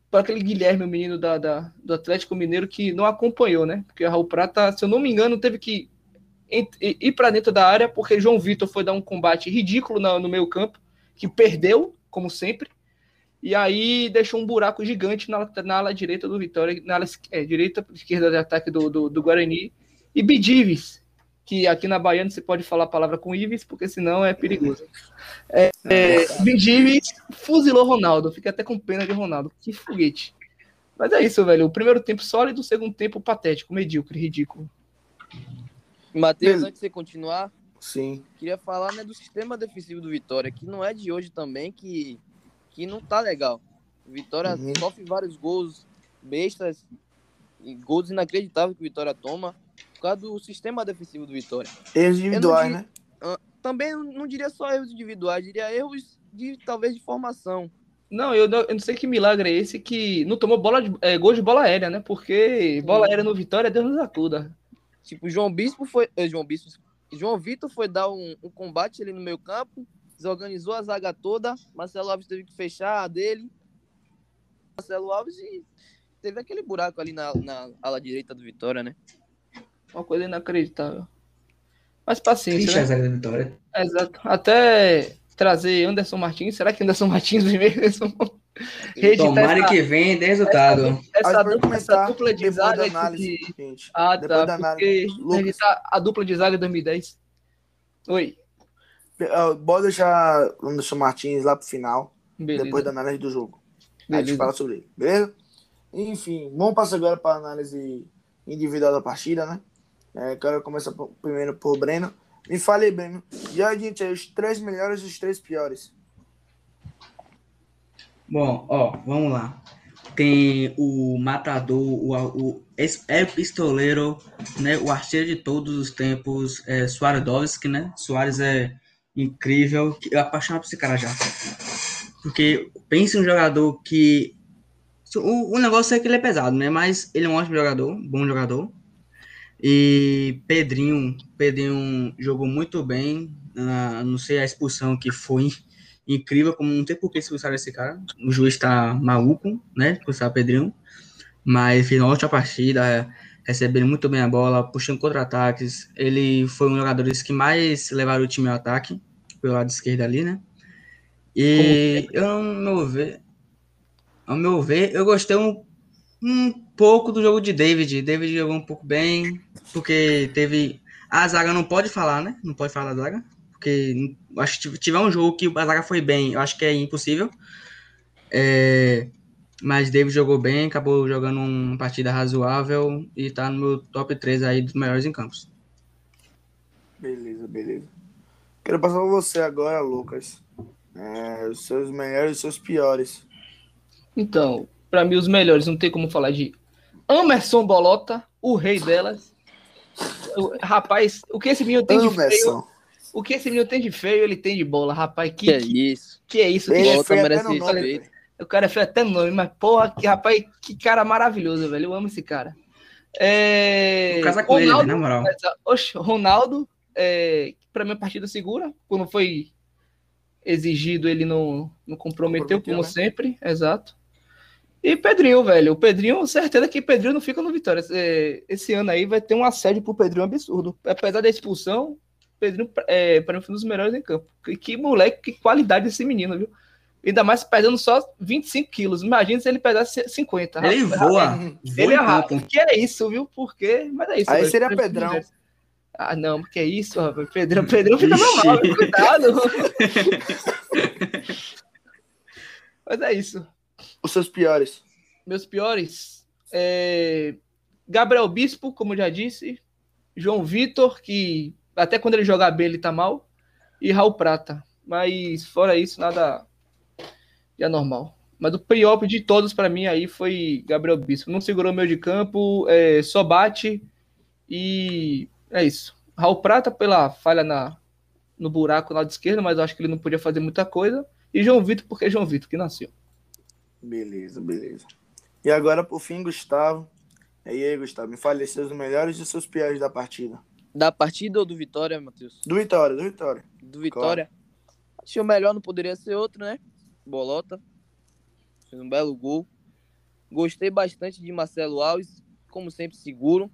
para aquele Guilherme, o menino da, da, do Atlético Mineiro, que não acompanhou, né? Porque o Raul Prata, se eu não me engano, teve que ir para dentro da área, porque João Vitor foi dar um combate ridículo no, meio campo, que perdeu, como sempre, e aí deixou um buraco gigante na, na ala direita do Vitória, na ala é, direita, esquerda de ataque do, do, do Guarani, e Bidives, que aqui na Bahia não se pode falar a palavra com Ives, porque senão é perigoso. É, é, fuzilou Ronaldo, fica até com pena de Ronaldo. Que foguete. Mas é isso, velho. O primeiro tempo sólido, o segundo tempo patético, medíocre, ridículo. Matheus, antes de você continuar, Sim. queria falar né, do sistema defensivo do Vitória, que não é de hoje também, que, que não tá legal. O Vitória uhum. sofre vários gols bestas, e gols inacreditáveis que o Vitória toma causa do sistema defensivo do Vitória. Erros individuais, né? Também não diria só erros individuais, diria erros de talvez de formação. Não, eu não, eu não sei que milagre é esse que não tomou bola de, é, gol de bola aérea, né? Porque bola aérea no Vitória, Deus nos acuda. Tipo, João Bispo foi. Eh, João Bispo. João Vitor foi dar um, um combate ali no meio campo, desorganizou a zaga toda. Marcelo Alves teve que fechar a dele. Marcelo Alves e teve aquele buraco ali na, na ala direita do Vitória, né? Uma coisa inacreditável. Mas paciência. Triste né? da vitória. Exato. Até trazer Anderson Martins. Será que Anderson Martins vem mesmo? Tomara que venha dê resultado. Essa, essa, dupla, começar, essa dupla de zaga que- análise, gente. Ah, depois tá. da Porque a dupla de zaga de 2010. Oi. Ah, Bora deixar o Anderson Martins lá pro final, Beleza. depois da análise do jogo. Aí a gente beleza. fala sobre ele, beleza? Enfim, vamos passar agora para a análise individual da partida, né? É, quero começar por- primeiro por Breno. Me fale, Breno. E aí, gente, aí, os três melhores e os três piores. Bom, ó, vamos lá. Tem o matador, o, o é pistoleiro, né? O artilheiro de todos os tempos, é Suaredowski, né? Soares é incrível. Eu apaixonado por esse cara já. Porque pense em um jogador que. O, o negócio é que ele é pesado, né? Mas ele é um ótimo jogador, bom jogador. E Pedrinho, Pedrinho jogou muito bem. ah, não sei a expulsão que foi incrível, como não tem por que expulsar esse cara. O juiz tá maluco, né? Expulsar Pedrinho. Mas fez uma ótima partida, recebendo muito bem a bola, puxando contra-ataques. Ele foi um dos jogadores que mais levaram o time ao ataque, pelo lado esquerdo ali, né? E eu, ao meu ver, ao meu ver, eu gostei um, um pouco do jogo de David. David jogou um pouco bem, porque teve. A zaga não pode falar, né? Não pode falar da zaga. Porque acho que tiver um jogo que a zaga foi bem, eu acho que é impossível. É, mas David jogou bem, acabou jogando uma partida razoável e tá no meu top 3 aí dos melhores em campos. Beleza, beleza. Quero passar pra você agora, Lucas. É, os seus melhores e os seus piores. Então, pra mim, os melhores, não tem como falar de Emerson Bolota, o rei delas. O- rapaz, o que esse menino tem de feio, o que esse menino tem de feio, ele tem de bola, rapaz. Que, Que é isso? que é isso? Que Ele é é Bolota merece respeito. O cara é feio até no nome, mas porra, que rapaz, que cara maravilhoso, velho. Eu amo esse cara. É... Casa com ele, Ronaldo, na moral. Oxe, Ronaldo, é... pra mim, a partida segura. Quando foi exigido, ele não, não comprometeu, Comprometeu, como né? sempre. Exato. E Pedrinho, velho. O Pedrinho, certeza que Pedrinho não fica no Vitória. Esse, esse ano aí vai ter um assédio pro Pedrinho absurdo. Apesar da expulsão, Pedrinho, é, pra mim, foi um dos melhores em campo. Que, que moleque, que qualidade desse menino, viu? Ainda mais pesando só 25 quilos. Imagina se ele pesasse 50. Ele Rapaz, voa. Uhum. voa Ele é rápido. Que é isso, viu? Por quê? Mas é isso. Aí velho. seria Pedrão. Ah, não, que é isso, rapaz. Pedrão, Pedrão fica normal, cuidado. Mas é isso. Os seus piores. Meus piores. é, Gabriel Bispo, como já disse. João Vitor, que até quando ele jogar bem ele tá mal. E Raul Prata. Mas fora isso, nada de anormal. Mas o pior de todos pra mim aí foi Gabriel Bispo. Não segurou o meio de campo, é, só bate. E é isso. Raul Prata pela falha na, no buraco lá de esquerda, mas eu acho que ele não podia fazer muita coisa. E João Vitor, porque é João Vitor que nasceu. Beleza, beleza. E agora, por fim, Gustavo. E aí, Gustavo, me fale seus melhores e seus piores da partida. Da partida ou do Vitória, Matheus? Do Vitória, do Vitória. Do Vitória. Acho que o melhor não poderia ser outro, né? Bolota. Fez um belo gol. Gostei bastante de Marcelo Alves, como sempre, seguro.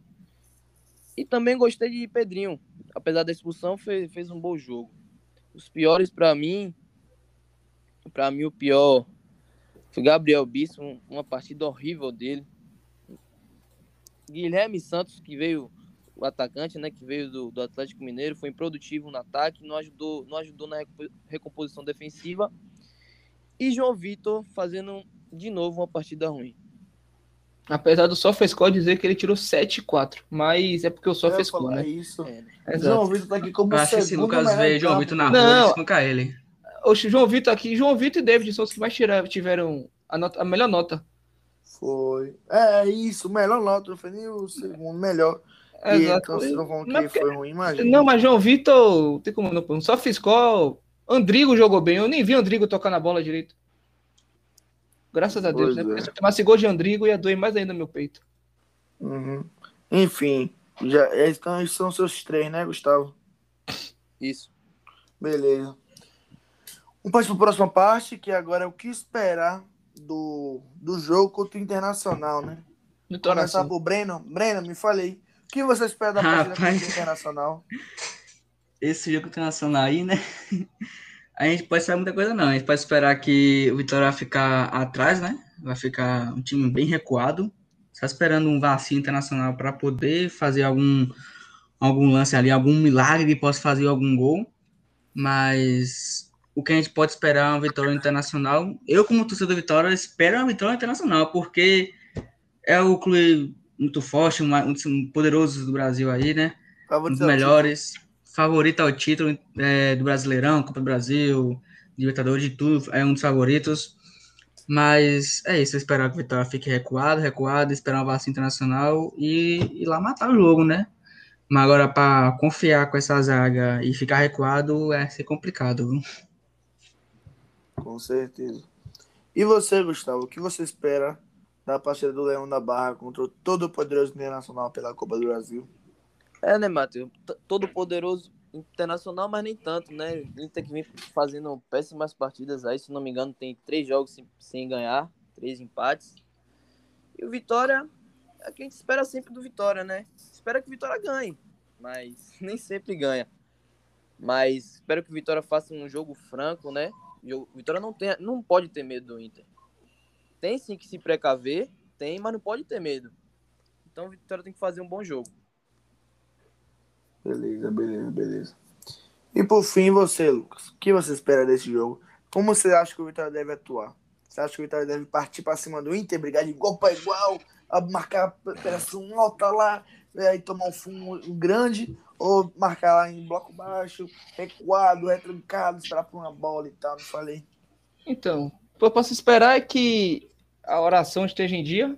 E também gostei de Pedrinho. Apesar da expulsão, fez, fez um bom jogo. Os piores pra mim. Pra mim, o pior foi Gabriel Bispo. um- Uma partida horrível dele. Guilherme Santos, que veio o atacante, né, que veio do, do Atlético Mineiro, foi improdutivo no ataque, não ajudou, não ajudou na reco- recomposição defensiva. E João Vitor fazendo de novo uma partida ruim. Apesar do SofaScore dizer que ele tirou 7-4, mas é porque o SofaScore, né? isso. É, né? João. Vitor tá aqui como Eu acho que se Lucas vê João. Vitor na Não. rua, ele espanca ele. Oxe, João Vitor aqui, João Vitor e David são os que mais tiraram, tiveram a, nota- a melhor nota. Foi. É, isso, o melhor nota, não foi nem o segundo, melhor. E Exato. então vocês estão falando que Não, porque- foi ruim, imagina. Não, mas João Vitor, tem como não. Só SofaScore, Andrigo jogou bem, eu nem vi Andrigo tocar na bola direito. Graças a Deus, Pois né? é. Porque se eu tomasse gol de Andrigo, ia doer mais ainda no meu peito. Uhum. Enfim, já, então esses são seus três, né, Gustavo? Isso. Beleza. Vamos partir para a próxima parte, que agora é o que esperar do, do jogo contra o Internacional, né? No Começar coração. por Breno. Breno, me falei. O que você espera da partida Rapaz. contra o Internacional? Esse jogo internacional aí, né? a gente pode esperar muita coisa, não. A gente pode esperar que o Vitória vai ficar atrás, né? Vai ficar um time bem recuado. Está esperando um vacilo internacional para poder fazer algum, algum lance ali, algum milagre que possa fazer algum gol. Mas o que a gente pode esperar é uma vitória internacional. Eu, como torcedor do Vitória, espero uma vitória internacional, porque é o clube muito forte, um, um poderoso do Brasil aí, né? um dos melhores. Favorito ao título é, do Brasileirão, Copa do Brasil, Libertadores, de tudo. É um dos favoritos. Mas é isso, esperar que o Vitória fique recuado, recuado, esperar uma vacina internacional e ir lá matar o jogo, né? Mas agora, para confiar com essa zaga e ficar recuado, é ser complicado, viu? Com certeza. E você, Gustavo, o que você espera da partida do Leão da Barra contra o todo poderoso internacional pela Copa do Brasil? É, né, Matheus? Todo poderoso internacional, mas nem tanto, né? Ele tem que vir fazendo péssimas partidas aí, se não me engano, tem três jogos sem, sem ganhar, três empates. E o Vitória, é que a gente espera sempre do Vitória, né? Espera que o Vitória ganhe, mas nem sempre ganha. Mas espero que o Vitória faça um jogo franco, né? O Vitória não, tem, não pode ter medo do Inter. Tem sim que se precaver, tem, mas não pode ter medo. Então o Vitória tem que fazer um bom jogo. Beleza, beleza, beleza. E por fim, você, Lucas, o que você espera desse jogo? Como você acha que o Vitória deve atuar? Você acha que o Vitória deve partir para cima do Inter, brigar de igual para igual, marcar a operação alta lá, e tomar um fumo grande? Ou marcar lá em bloco baixo, recuado, retrancado, esperar por uma bola e tal, não falei? Então, o que eu posso esperar é que a oração esteja em dia,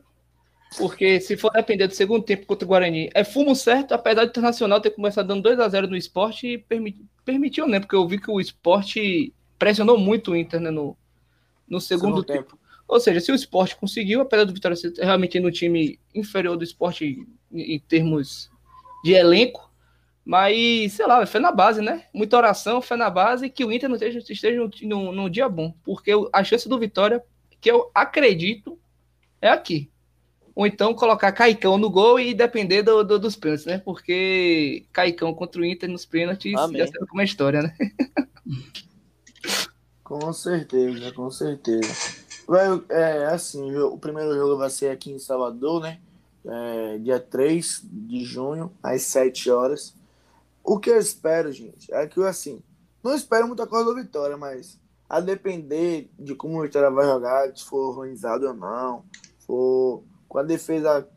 porque se for depender do segundo tempo contra o Guarani, é fumo certo, apesar do Internacional ter começado dando 2 a 0 no esporte e permit, permitiu, né? Porque eu vi que o esporte pressionou muito o Inter né, no, no segundo, segundo tempo. tempo. Ou seja, se o esporte conseguiu, apesar do Vitória ser realmente no time inferior do esporte em, em termos de elenco, mas, sei lá, foi na base, né? Muita oração, foi na base que o Inter não esteja, esteja num, num dia bom. Porque a chance do Vitória, que eu acredito, é aqui. Ou então colocar Caicão no gol e depender do, do, dos pênaltis, né? Porque Caicão contra o Inter nos pênaltis Amém. já serve uma história, né? com certeza, com certeza. Vai, é assim, o primeiro jogo vai ser aqui em Salvador, né? É, dia 3 de junho, às 7 horas. O que eu espero, gente, é que assim, não espero muita coisa do Vitória, mas a depender de como o Vitória vai jogar, se for organizado ou não, for com a defesa,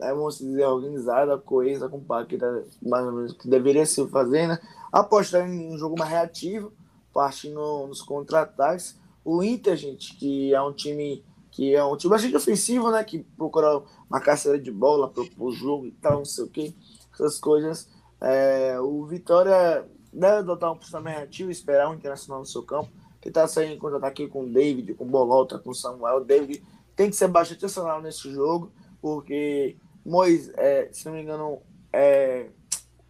é, vamos dizer, organizada, coesa, compacta, mais ou menos que deveria se fazer, né? Apostar em um jogo mais reativo, partindo nos contra-ataques. O Inter, gente, que é um time que é um time bastante ofensivo, né? Que procura uma caçada de bola, propor jogo e tal, não sei o que, essas coisas. É, o Vitória deve adotar um posicionamento reativo, esperar um internacional no seu campo. Que tá saindo em contra-ataque com o David, com o Bolota, com o Samuel. O David tem que ser bastante atencional nesse jogo, porque Mois, é, se não me engano, é,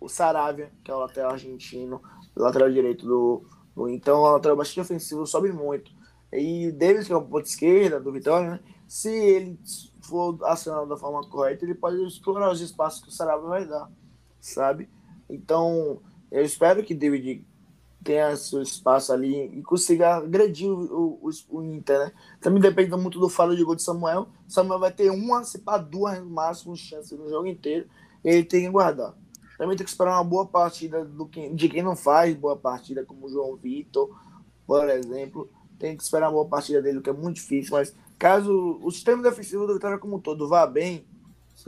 o Saravia, que é o lateral argentino, lateral direito do, do então, o lateral bastante ofensivo, sobe muito. E Davis, que é o ponto esquerda do Vitória, né, se ele for acionado da forma correta, ele pode explorar os espaços que o Saravia vai dar, sabe? Então, eu espero que David tenha seu espaço ali e consiga agredir o, o, o, Inter, né? Também depende muito do faro de gol de Samuel. Samuel vai ter uma, se pá, duas no máximo chances no jogo inteiro. Ele tem que guardar. Também tem que esperar uma boa partida do que, de quem não faz boa partida, como o João Vitor, por exemplo. Tem que esperar uma boa partida dele, que é muito difícil. Mas caso o sistema defensivo do Vitória como um todo vá bem,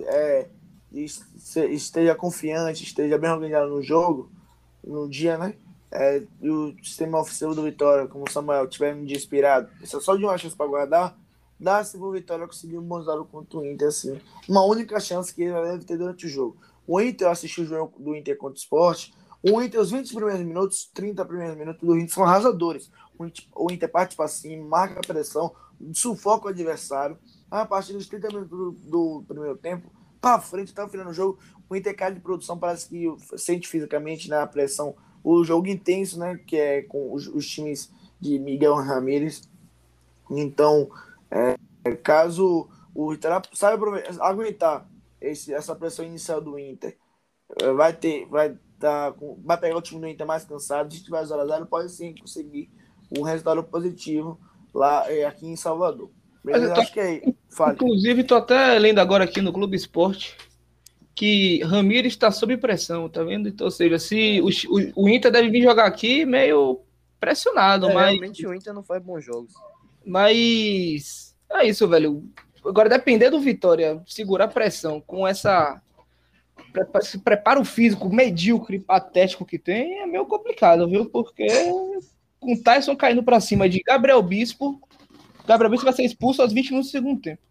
é, esteja confiante, esteja bem organizado no jogo, no dia, né? é, e o sistema ofensivo do Vitória, como o Samuel, tiver um dia inspirado, é só de uma chance para guardar, dá-se pro Vitória conseguir um bom resultado contra o Inter, assim. Uma única chance que ele deve ter durante o jogo. O Inter, eu assisti o jogo do Inter contra o Sport, o Inter, os 20 primeiros minutos, 30 primeiros minutos do Inter são arrasadores. O Inter, o Inter parte para cima, marca a pressão, sufoca o adversário. A partir dos 30 minutos do, do primeiro tempo, para frente, tá final do jogo, o Inter de produção, parece que sente fisicamente na né, pressão o jogo intenso, né? Que é com os, os times de Miguel Ramírez. Então, é, caso o Vitória saiba aguentar esse, essa pressão inicial do Inter, é, vai ter, vai tá com, vai pegar o time do Inter mais cansado, se tiver 0x0, pode sim conseguir um resultado positivo lá é, aqui em Salvador. Beleza? tô, Acho que é. Fale. Inclusive, tô até lendo agora aqui no Clube Esporte que Ramires está sob pressão, tá vendo? Então, ou seja, se o, o, o Inter deve vir jogar aqui meio pressionado, É, mas. Realmente o Inter não faz bons jogos. Mas é isso, velho. Agora, depender do Vitória segurar a pressão com essa. Esse preparo físico medíocre, patético que tem, é meio complicado, viu? Porque com o Tyson caindo pra cima de Gabriel Bispo, Gabriel Bispo vai ser expulso aos 20 minutos do segundo tempo.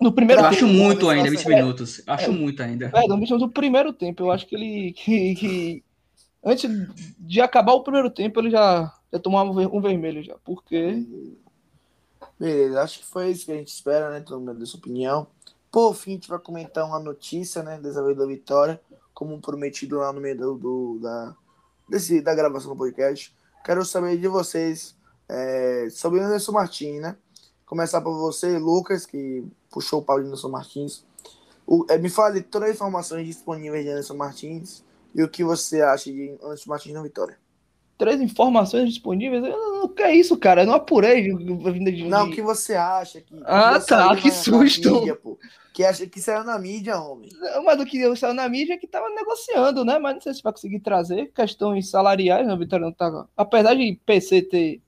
No primeiro Eu tempo. acho muito ainda, ver 20 se- minutos. Eu Acho muito ainda. É, no 20 minutos do primeiro tempo. Eu acho que ele. Que, que antes de acabar o primeiro tempo, ele já, já tomava um um vermelho já. Porque. Beleza, acho que foi isso que a gente espera, né? Todo mundo deu sua opinião. Por fim, a gente vai comentar uma notícia, né? Dessa vez da vitória, como prometido lá no meio do, do- da, desse, da gravação do podcast. Quero saber de vocês é, sobre o Anderson Martins, né? Começar por você, Lucas, que puxou o pau de Anderson Martins. O- é, me fale as informações disponíveis de Anderson Martins e o que você acha de Anderson Martins na vitória. Três informações disponíveis. Eu não, que é isso, cara? Eu não apurei a vinda de. Não, o que você acha que. Ah, que tá, que na- na susto. mídia, que acha que saiu na mídia, homem. Não, Mas do que saiu na mídia é que tava negociando, né? Mas não sei se vai conseguir trazer questões salariais, né? O Vitória não tá. Apesar de PC ter,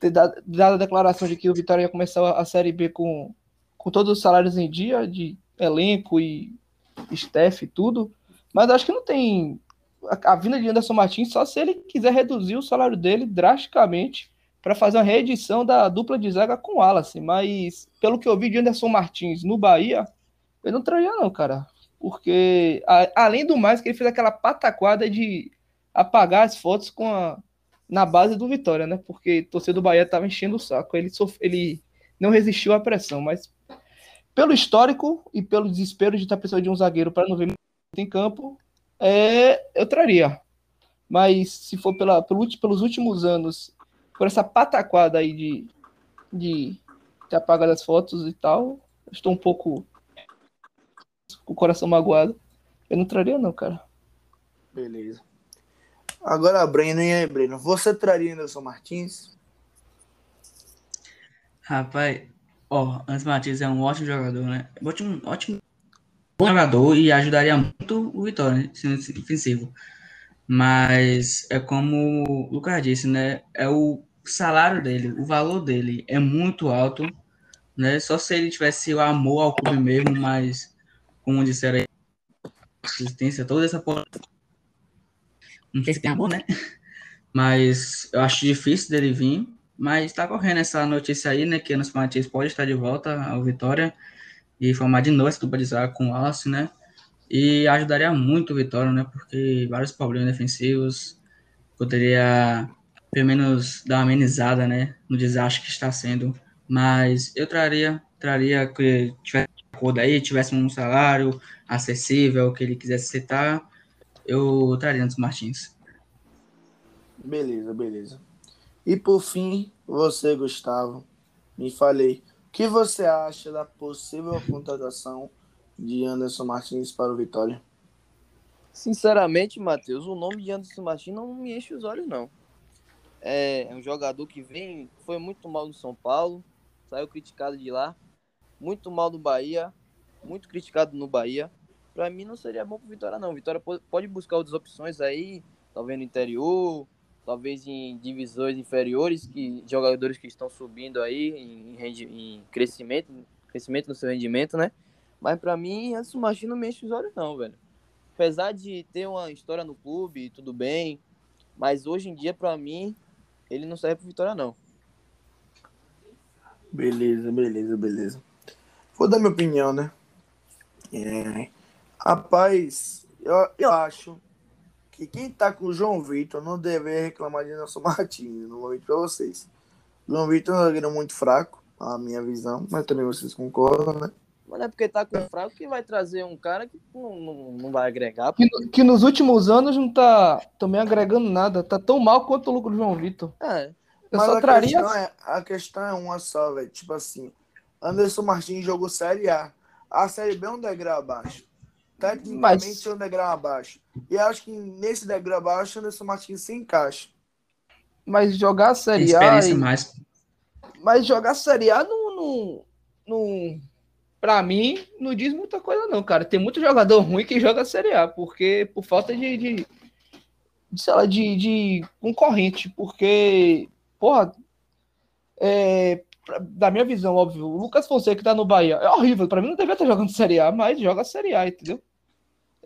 ter dado, dado a declaração de que o Vitória ia começar a Série B com, com todos os salários em dia, de elenco e staff e tudo. Mas acho que não tem. A, a vinda de Anderson Martins só se ele quiser reduzir o salário dele drasticamente para fazer uma reedição da dupla de zaga com o Wallace. Mas, pelo que eu vi de Anderson Martins no Bahia, eu não traria, não, cara. Porque, a- além do mais, que ele fez aquela pataquada de apagar as fotos com a, na base do Vitória, né? Porque o torcedor do Bahia tava enchendo o saco. Ele, sof- ele não resistiu à pressão, mas pelo histórico e pelo desespero de estar precisando de um zagueiro para não ver em campo, é, eu traria. Mas se for pela, pelos últimos anos, por essa pataquada aí de, de ter apagado as fotos e tal, estou um pouco com o coração magoado. Eu não traria, não, cara. Beleza. Agora, Breno, e aí, Breno? Você traria Anderson Martins? Rapaz, ó, Anderson Martins é um ótimo jogador, né? Ótimo, ótimo bom jogador e ajudaria muito o Vitória, né? Sendo ofensivo. Mas é como o Lucas disse, né? É o salário dele, o valor dele é muito alto, né? Só se ele tivesse o amor ao clube mesmo, mas como disseram aí, existência, toda essa porra. Não sei se tem amor, né? Mas eu acho difícil dele vir. Mas tá correndo essa notícia aí, né? Que Anderson Martins pode estar de volta ao Vitória e formar de novo essa dupla de zaga com o Wallace, né? E ajudaria muito o Vitória, né? Porque vários problemas defensivos poderia pelo menos dar uma amenizada, né? No desastre que está sendo. Mas eu traria, traria que tivesse acordo aí, tivesse um salário acessível, que ele quisesse aceitar, eu traria Anderson Martins. Beleza, beleza. E por fim, você, Gustavo, me falei. O que você acha da possível contratação de Anderson Martins para o Vitória? Sinceramente, Matheus, o nome de Anderson Martins não me enche os olhos, não. É um jogador que vem, foi muito mal no São Paulo, saiu criticado de lá, muito mal no Bahia, muito criticado no Bahia. Pra mim não seria bom pro Vitória, não. Vitória po- pode buscar outras opções aí, talvez no interior, talvez em divisões inferiores, que jogadores que estão subindo aí em, em crescimento, crescimento no seu rendimento, né? Mas pra mim, Anderson Martins não me enche os olhos, não, velho apesar de ter uma história no clube, tudo bem, mas hoje em dia, pra mim, ele não serve pro Vitória, não. Beleza, beleza, beleza. Vou dar minha opinião, né? É, rapaz, eu, eu acho que quem tá com o João Vitor não deve reclamar de Nelson Martins. Não vou mentir pra vocês. João Vitor é um zagueiro muito fraco, a minha visão, mas também vocês concordam, né? Mas não é porque tá com fraco que vai trazer um cara que não, não, não vai agregar. pô. Que, que nos últimos anos não tá também agregando nada. Tá tão mal quanto o lucro do João Vitor. É, Eu Mas só a traria. questão, é, a questão é uma só, velho. Tipo assim, Anderson Martins jogou Série A. A Série B é um degrau abaixo. Tecnicamente Mas- é um degrau abaixo. E acho que nesse degrau abaixo, o Anderson Martins se encaixa. Mas jogar a Série A. e- mais. Mas jogar Série A não, não, não. Pra mim, não diz muita coisa, não, cara. Tem muito jogador ruim que joga Série A, porque por falta de. de, de, sei lá, de, de concorrente. Porque, porra, é, pra- da minha visão, óbvio, o Lucas Fonseca que tá no Bahia é horrível. Pra mim, não devia estar jogando Série A, mas joga Série A, entendeu?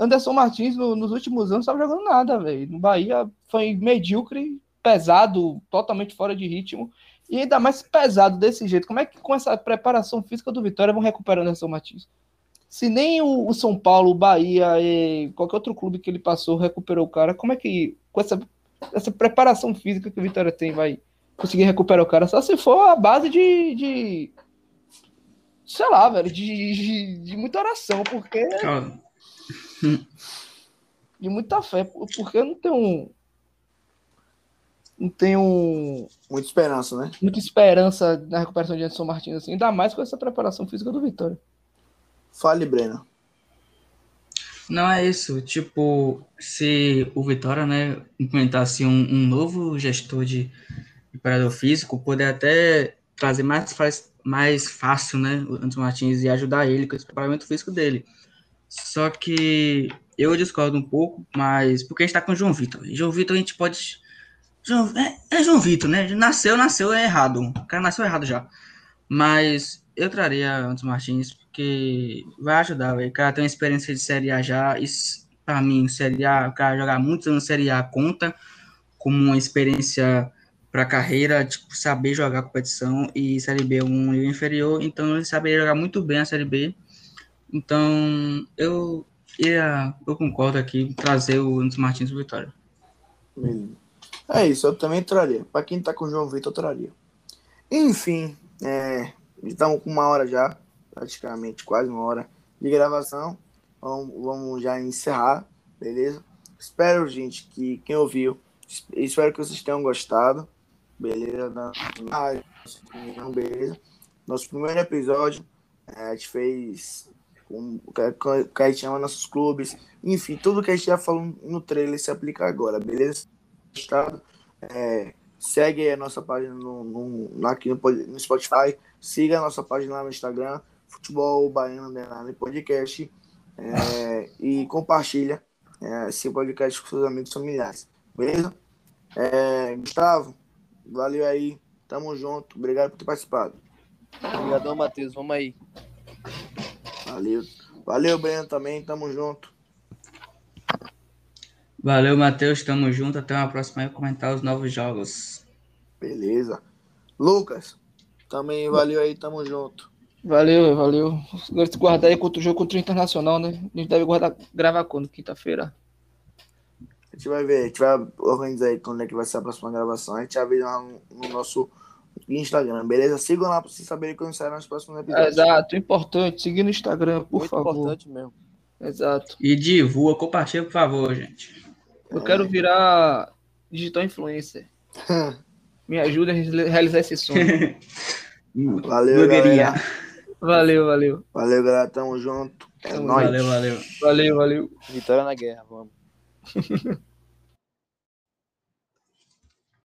Anderson Martins, no- nos últimos anos, não estava jogando nada, velho. No Bahia foi medíocre, pesado, totalmente fora de ritmo. E ainda mais pesado desse jeito. Como é que com essa preparação física do Vitória vão recuperar o Anderson Martins? Se nem o, o São Paulo, o Bahia e qualquer outro clube que ele passou recuperou o cara, como é que com essa, essa preparação física que o Vitória tem vai conseguir recuperar o cara? Só se for a base de. de sei lá, velho, de, de, de muita oração, porque Ó, de muita fé, porque eu não tenho. Não tenho Muita esperança, né? muita esperança na recuperação de Anderson Martins, assim, ainda mais com essa preparação física do Vitória. Fale, Breno. Não é isso. Tipo, se o Vitória, né, implementasse um, um novo gestor de preparador físico, poder até trazer mais, mais fácil, né, o Anderson Martins e ajudar ele com esse preparamento físico dele. Só que eu discordo um pouco, mas porque a gente tá com o João Vitor. E João Vitor a gente pode. João, é, é João Vitor, né? Nasceu, nasceu é errado. O cara nasceu errado já. Mas eu traria Anderson Martins porque vai ajudar. O cara tem uma experiência de Série A já. Isso, pra mim, Série A, o cara jogar muitos anos Série A conta como uma experiência pra carreira, tipo, saber jogar competição e Série B é um nível inferior, então ele saberia jogar muito bem a Série B. Então, eu ia, eu concordo aqui trazer o Anderson Martins Vitória. É isso, eu também traria. Pra quem tá com o João Vitor, eu traria. Enfim, é, estamos com uma hora já, praticamente quase uma hora de gravação. Vamos, vamos já encerrar, beleza? Espero, gente, que quem ouviu, es- espero que vocês tenham gostado, beleza? Beleza? Nosso primeiro episódio, é, a gente fez com o que a gente chama nossos clubes, enfim, tudo que a gente já falou no trailer se aplica agora, beleza? É, segue a nossa página no, no- aqui no, no Spotify, siga a nossa página lá no Instagram, Futebol Baiano Underline Podcast, é, e compartilha é, esse podcast com seus amigos familiares, beleza? É, Gustavo, valeu aí, tamo junto, obrigado por ter participado. Obrigadão, Matheus. Vamos aí. Valeu. Valeu, Breno, também, tamo junto. Valeu, Matheus. Tamo junto. Até uma próxima aí comentar os novos jogos. Beleza. Lucas, também valeu aí, tamo junto. Valeu, valeu. Se guardar aí contra o jogo contra o Internacional, né? A gente deve guardar, gravar quando? Quinta-feira? A gente vai ver, a gente vai organizar aí quando é que vai ser a próxima gravação. A gente avisa lá no, no nosso Instagram, beleza? Sigam lá pra vocês saberem quando sairão os próximos episódios. Exato, importante. Seguir no Instagram, por Muito favor. importante mesmo. Exato. E divulga, compartilha, por favor, gente. Eu quero virar digital influencer. Me ajuda a realizar esse sonho. Valeu, galera. Valeu, valeu. Valeu, galera. Tamo junto. É Tamo nóis. Valeu, valeu. Valeu, valeu. Vitória na guerra, vamos.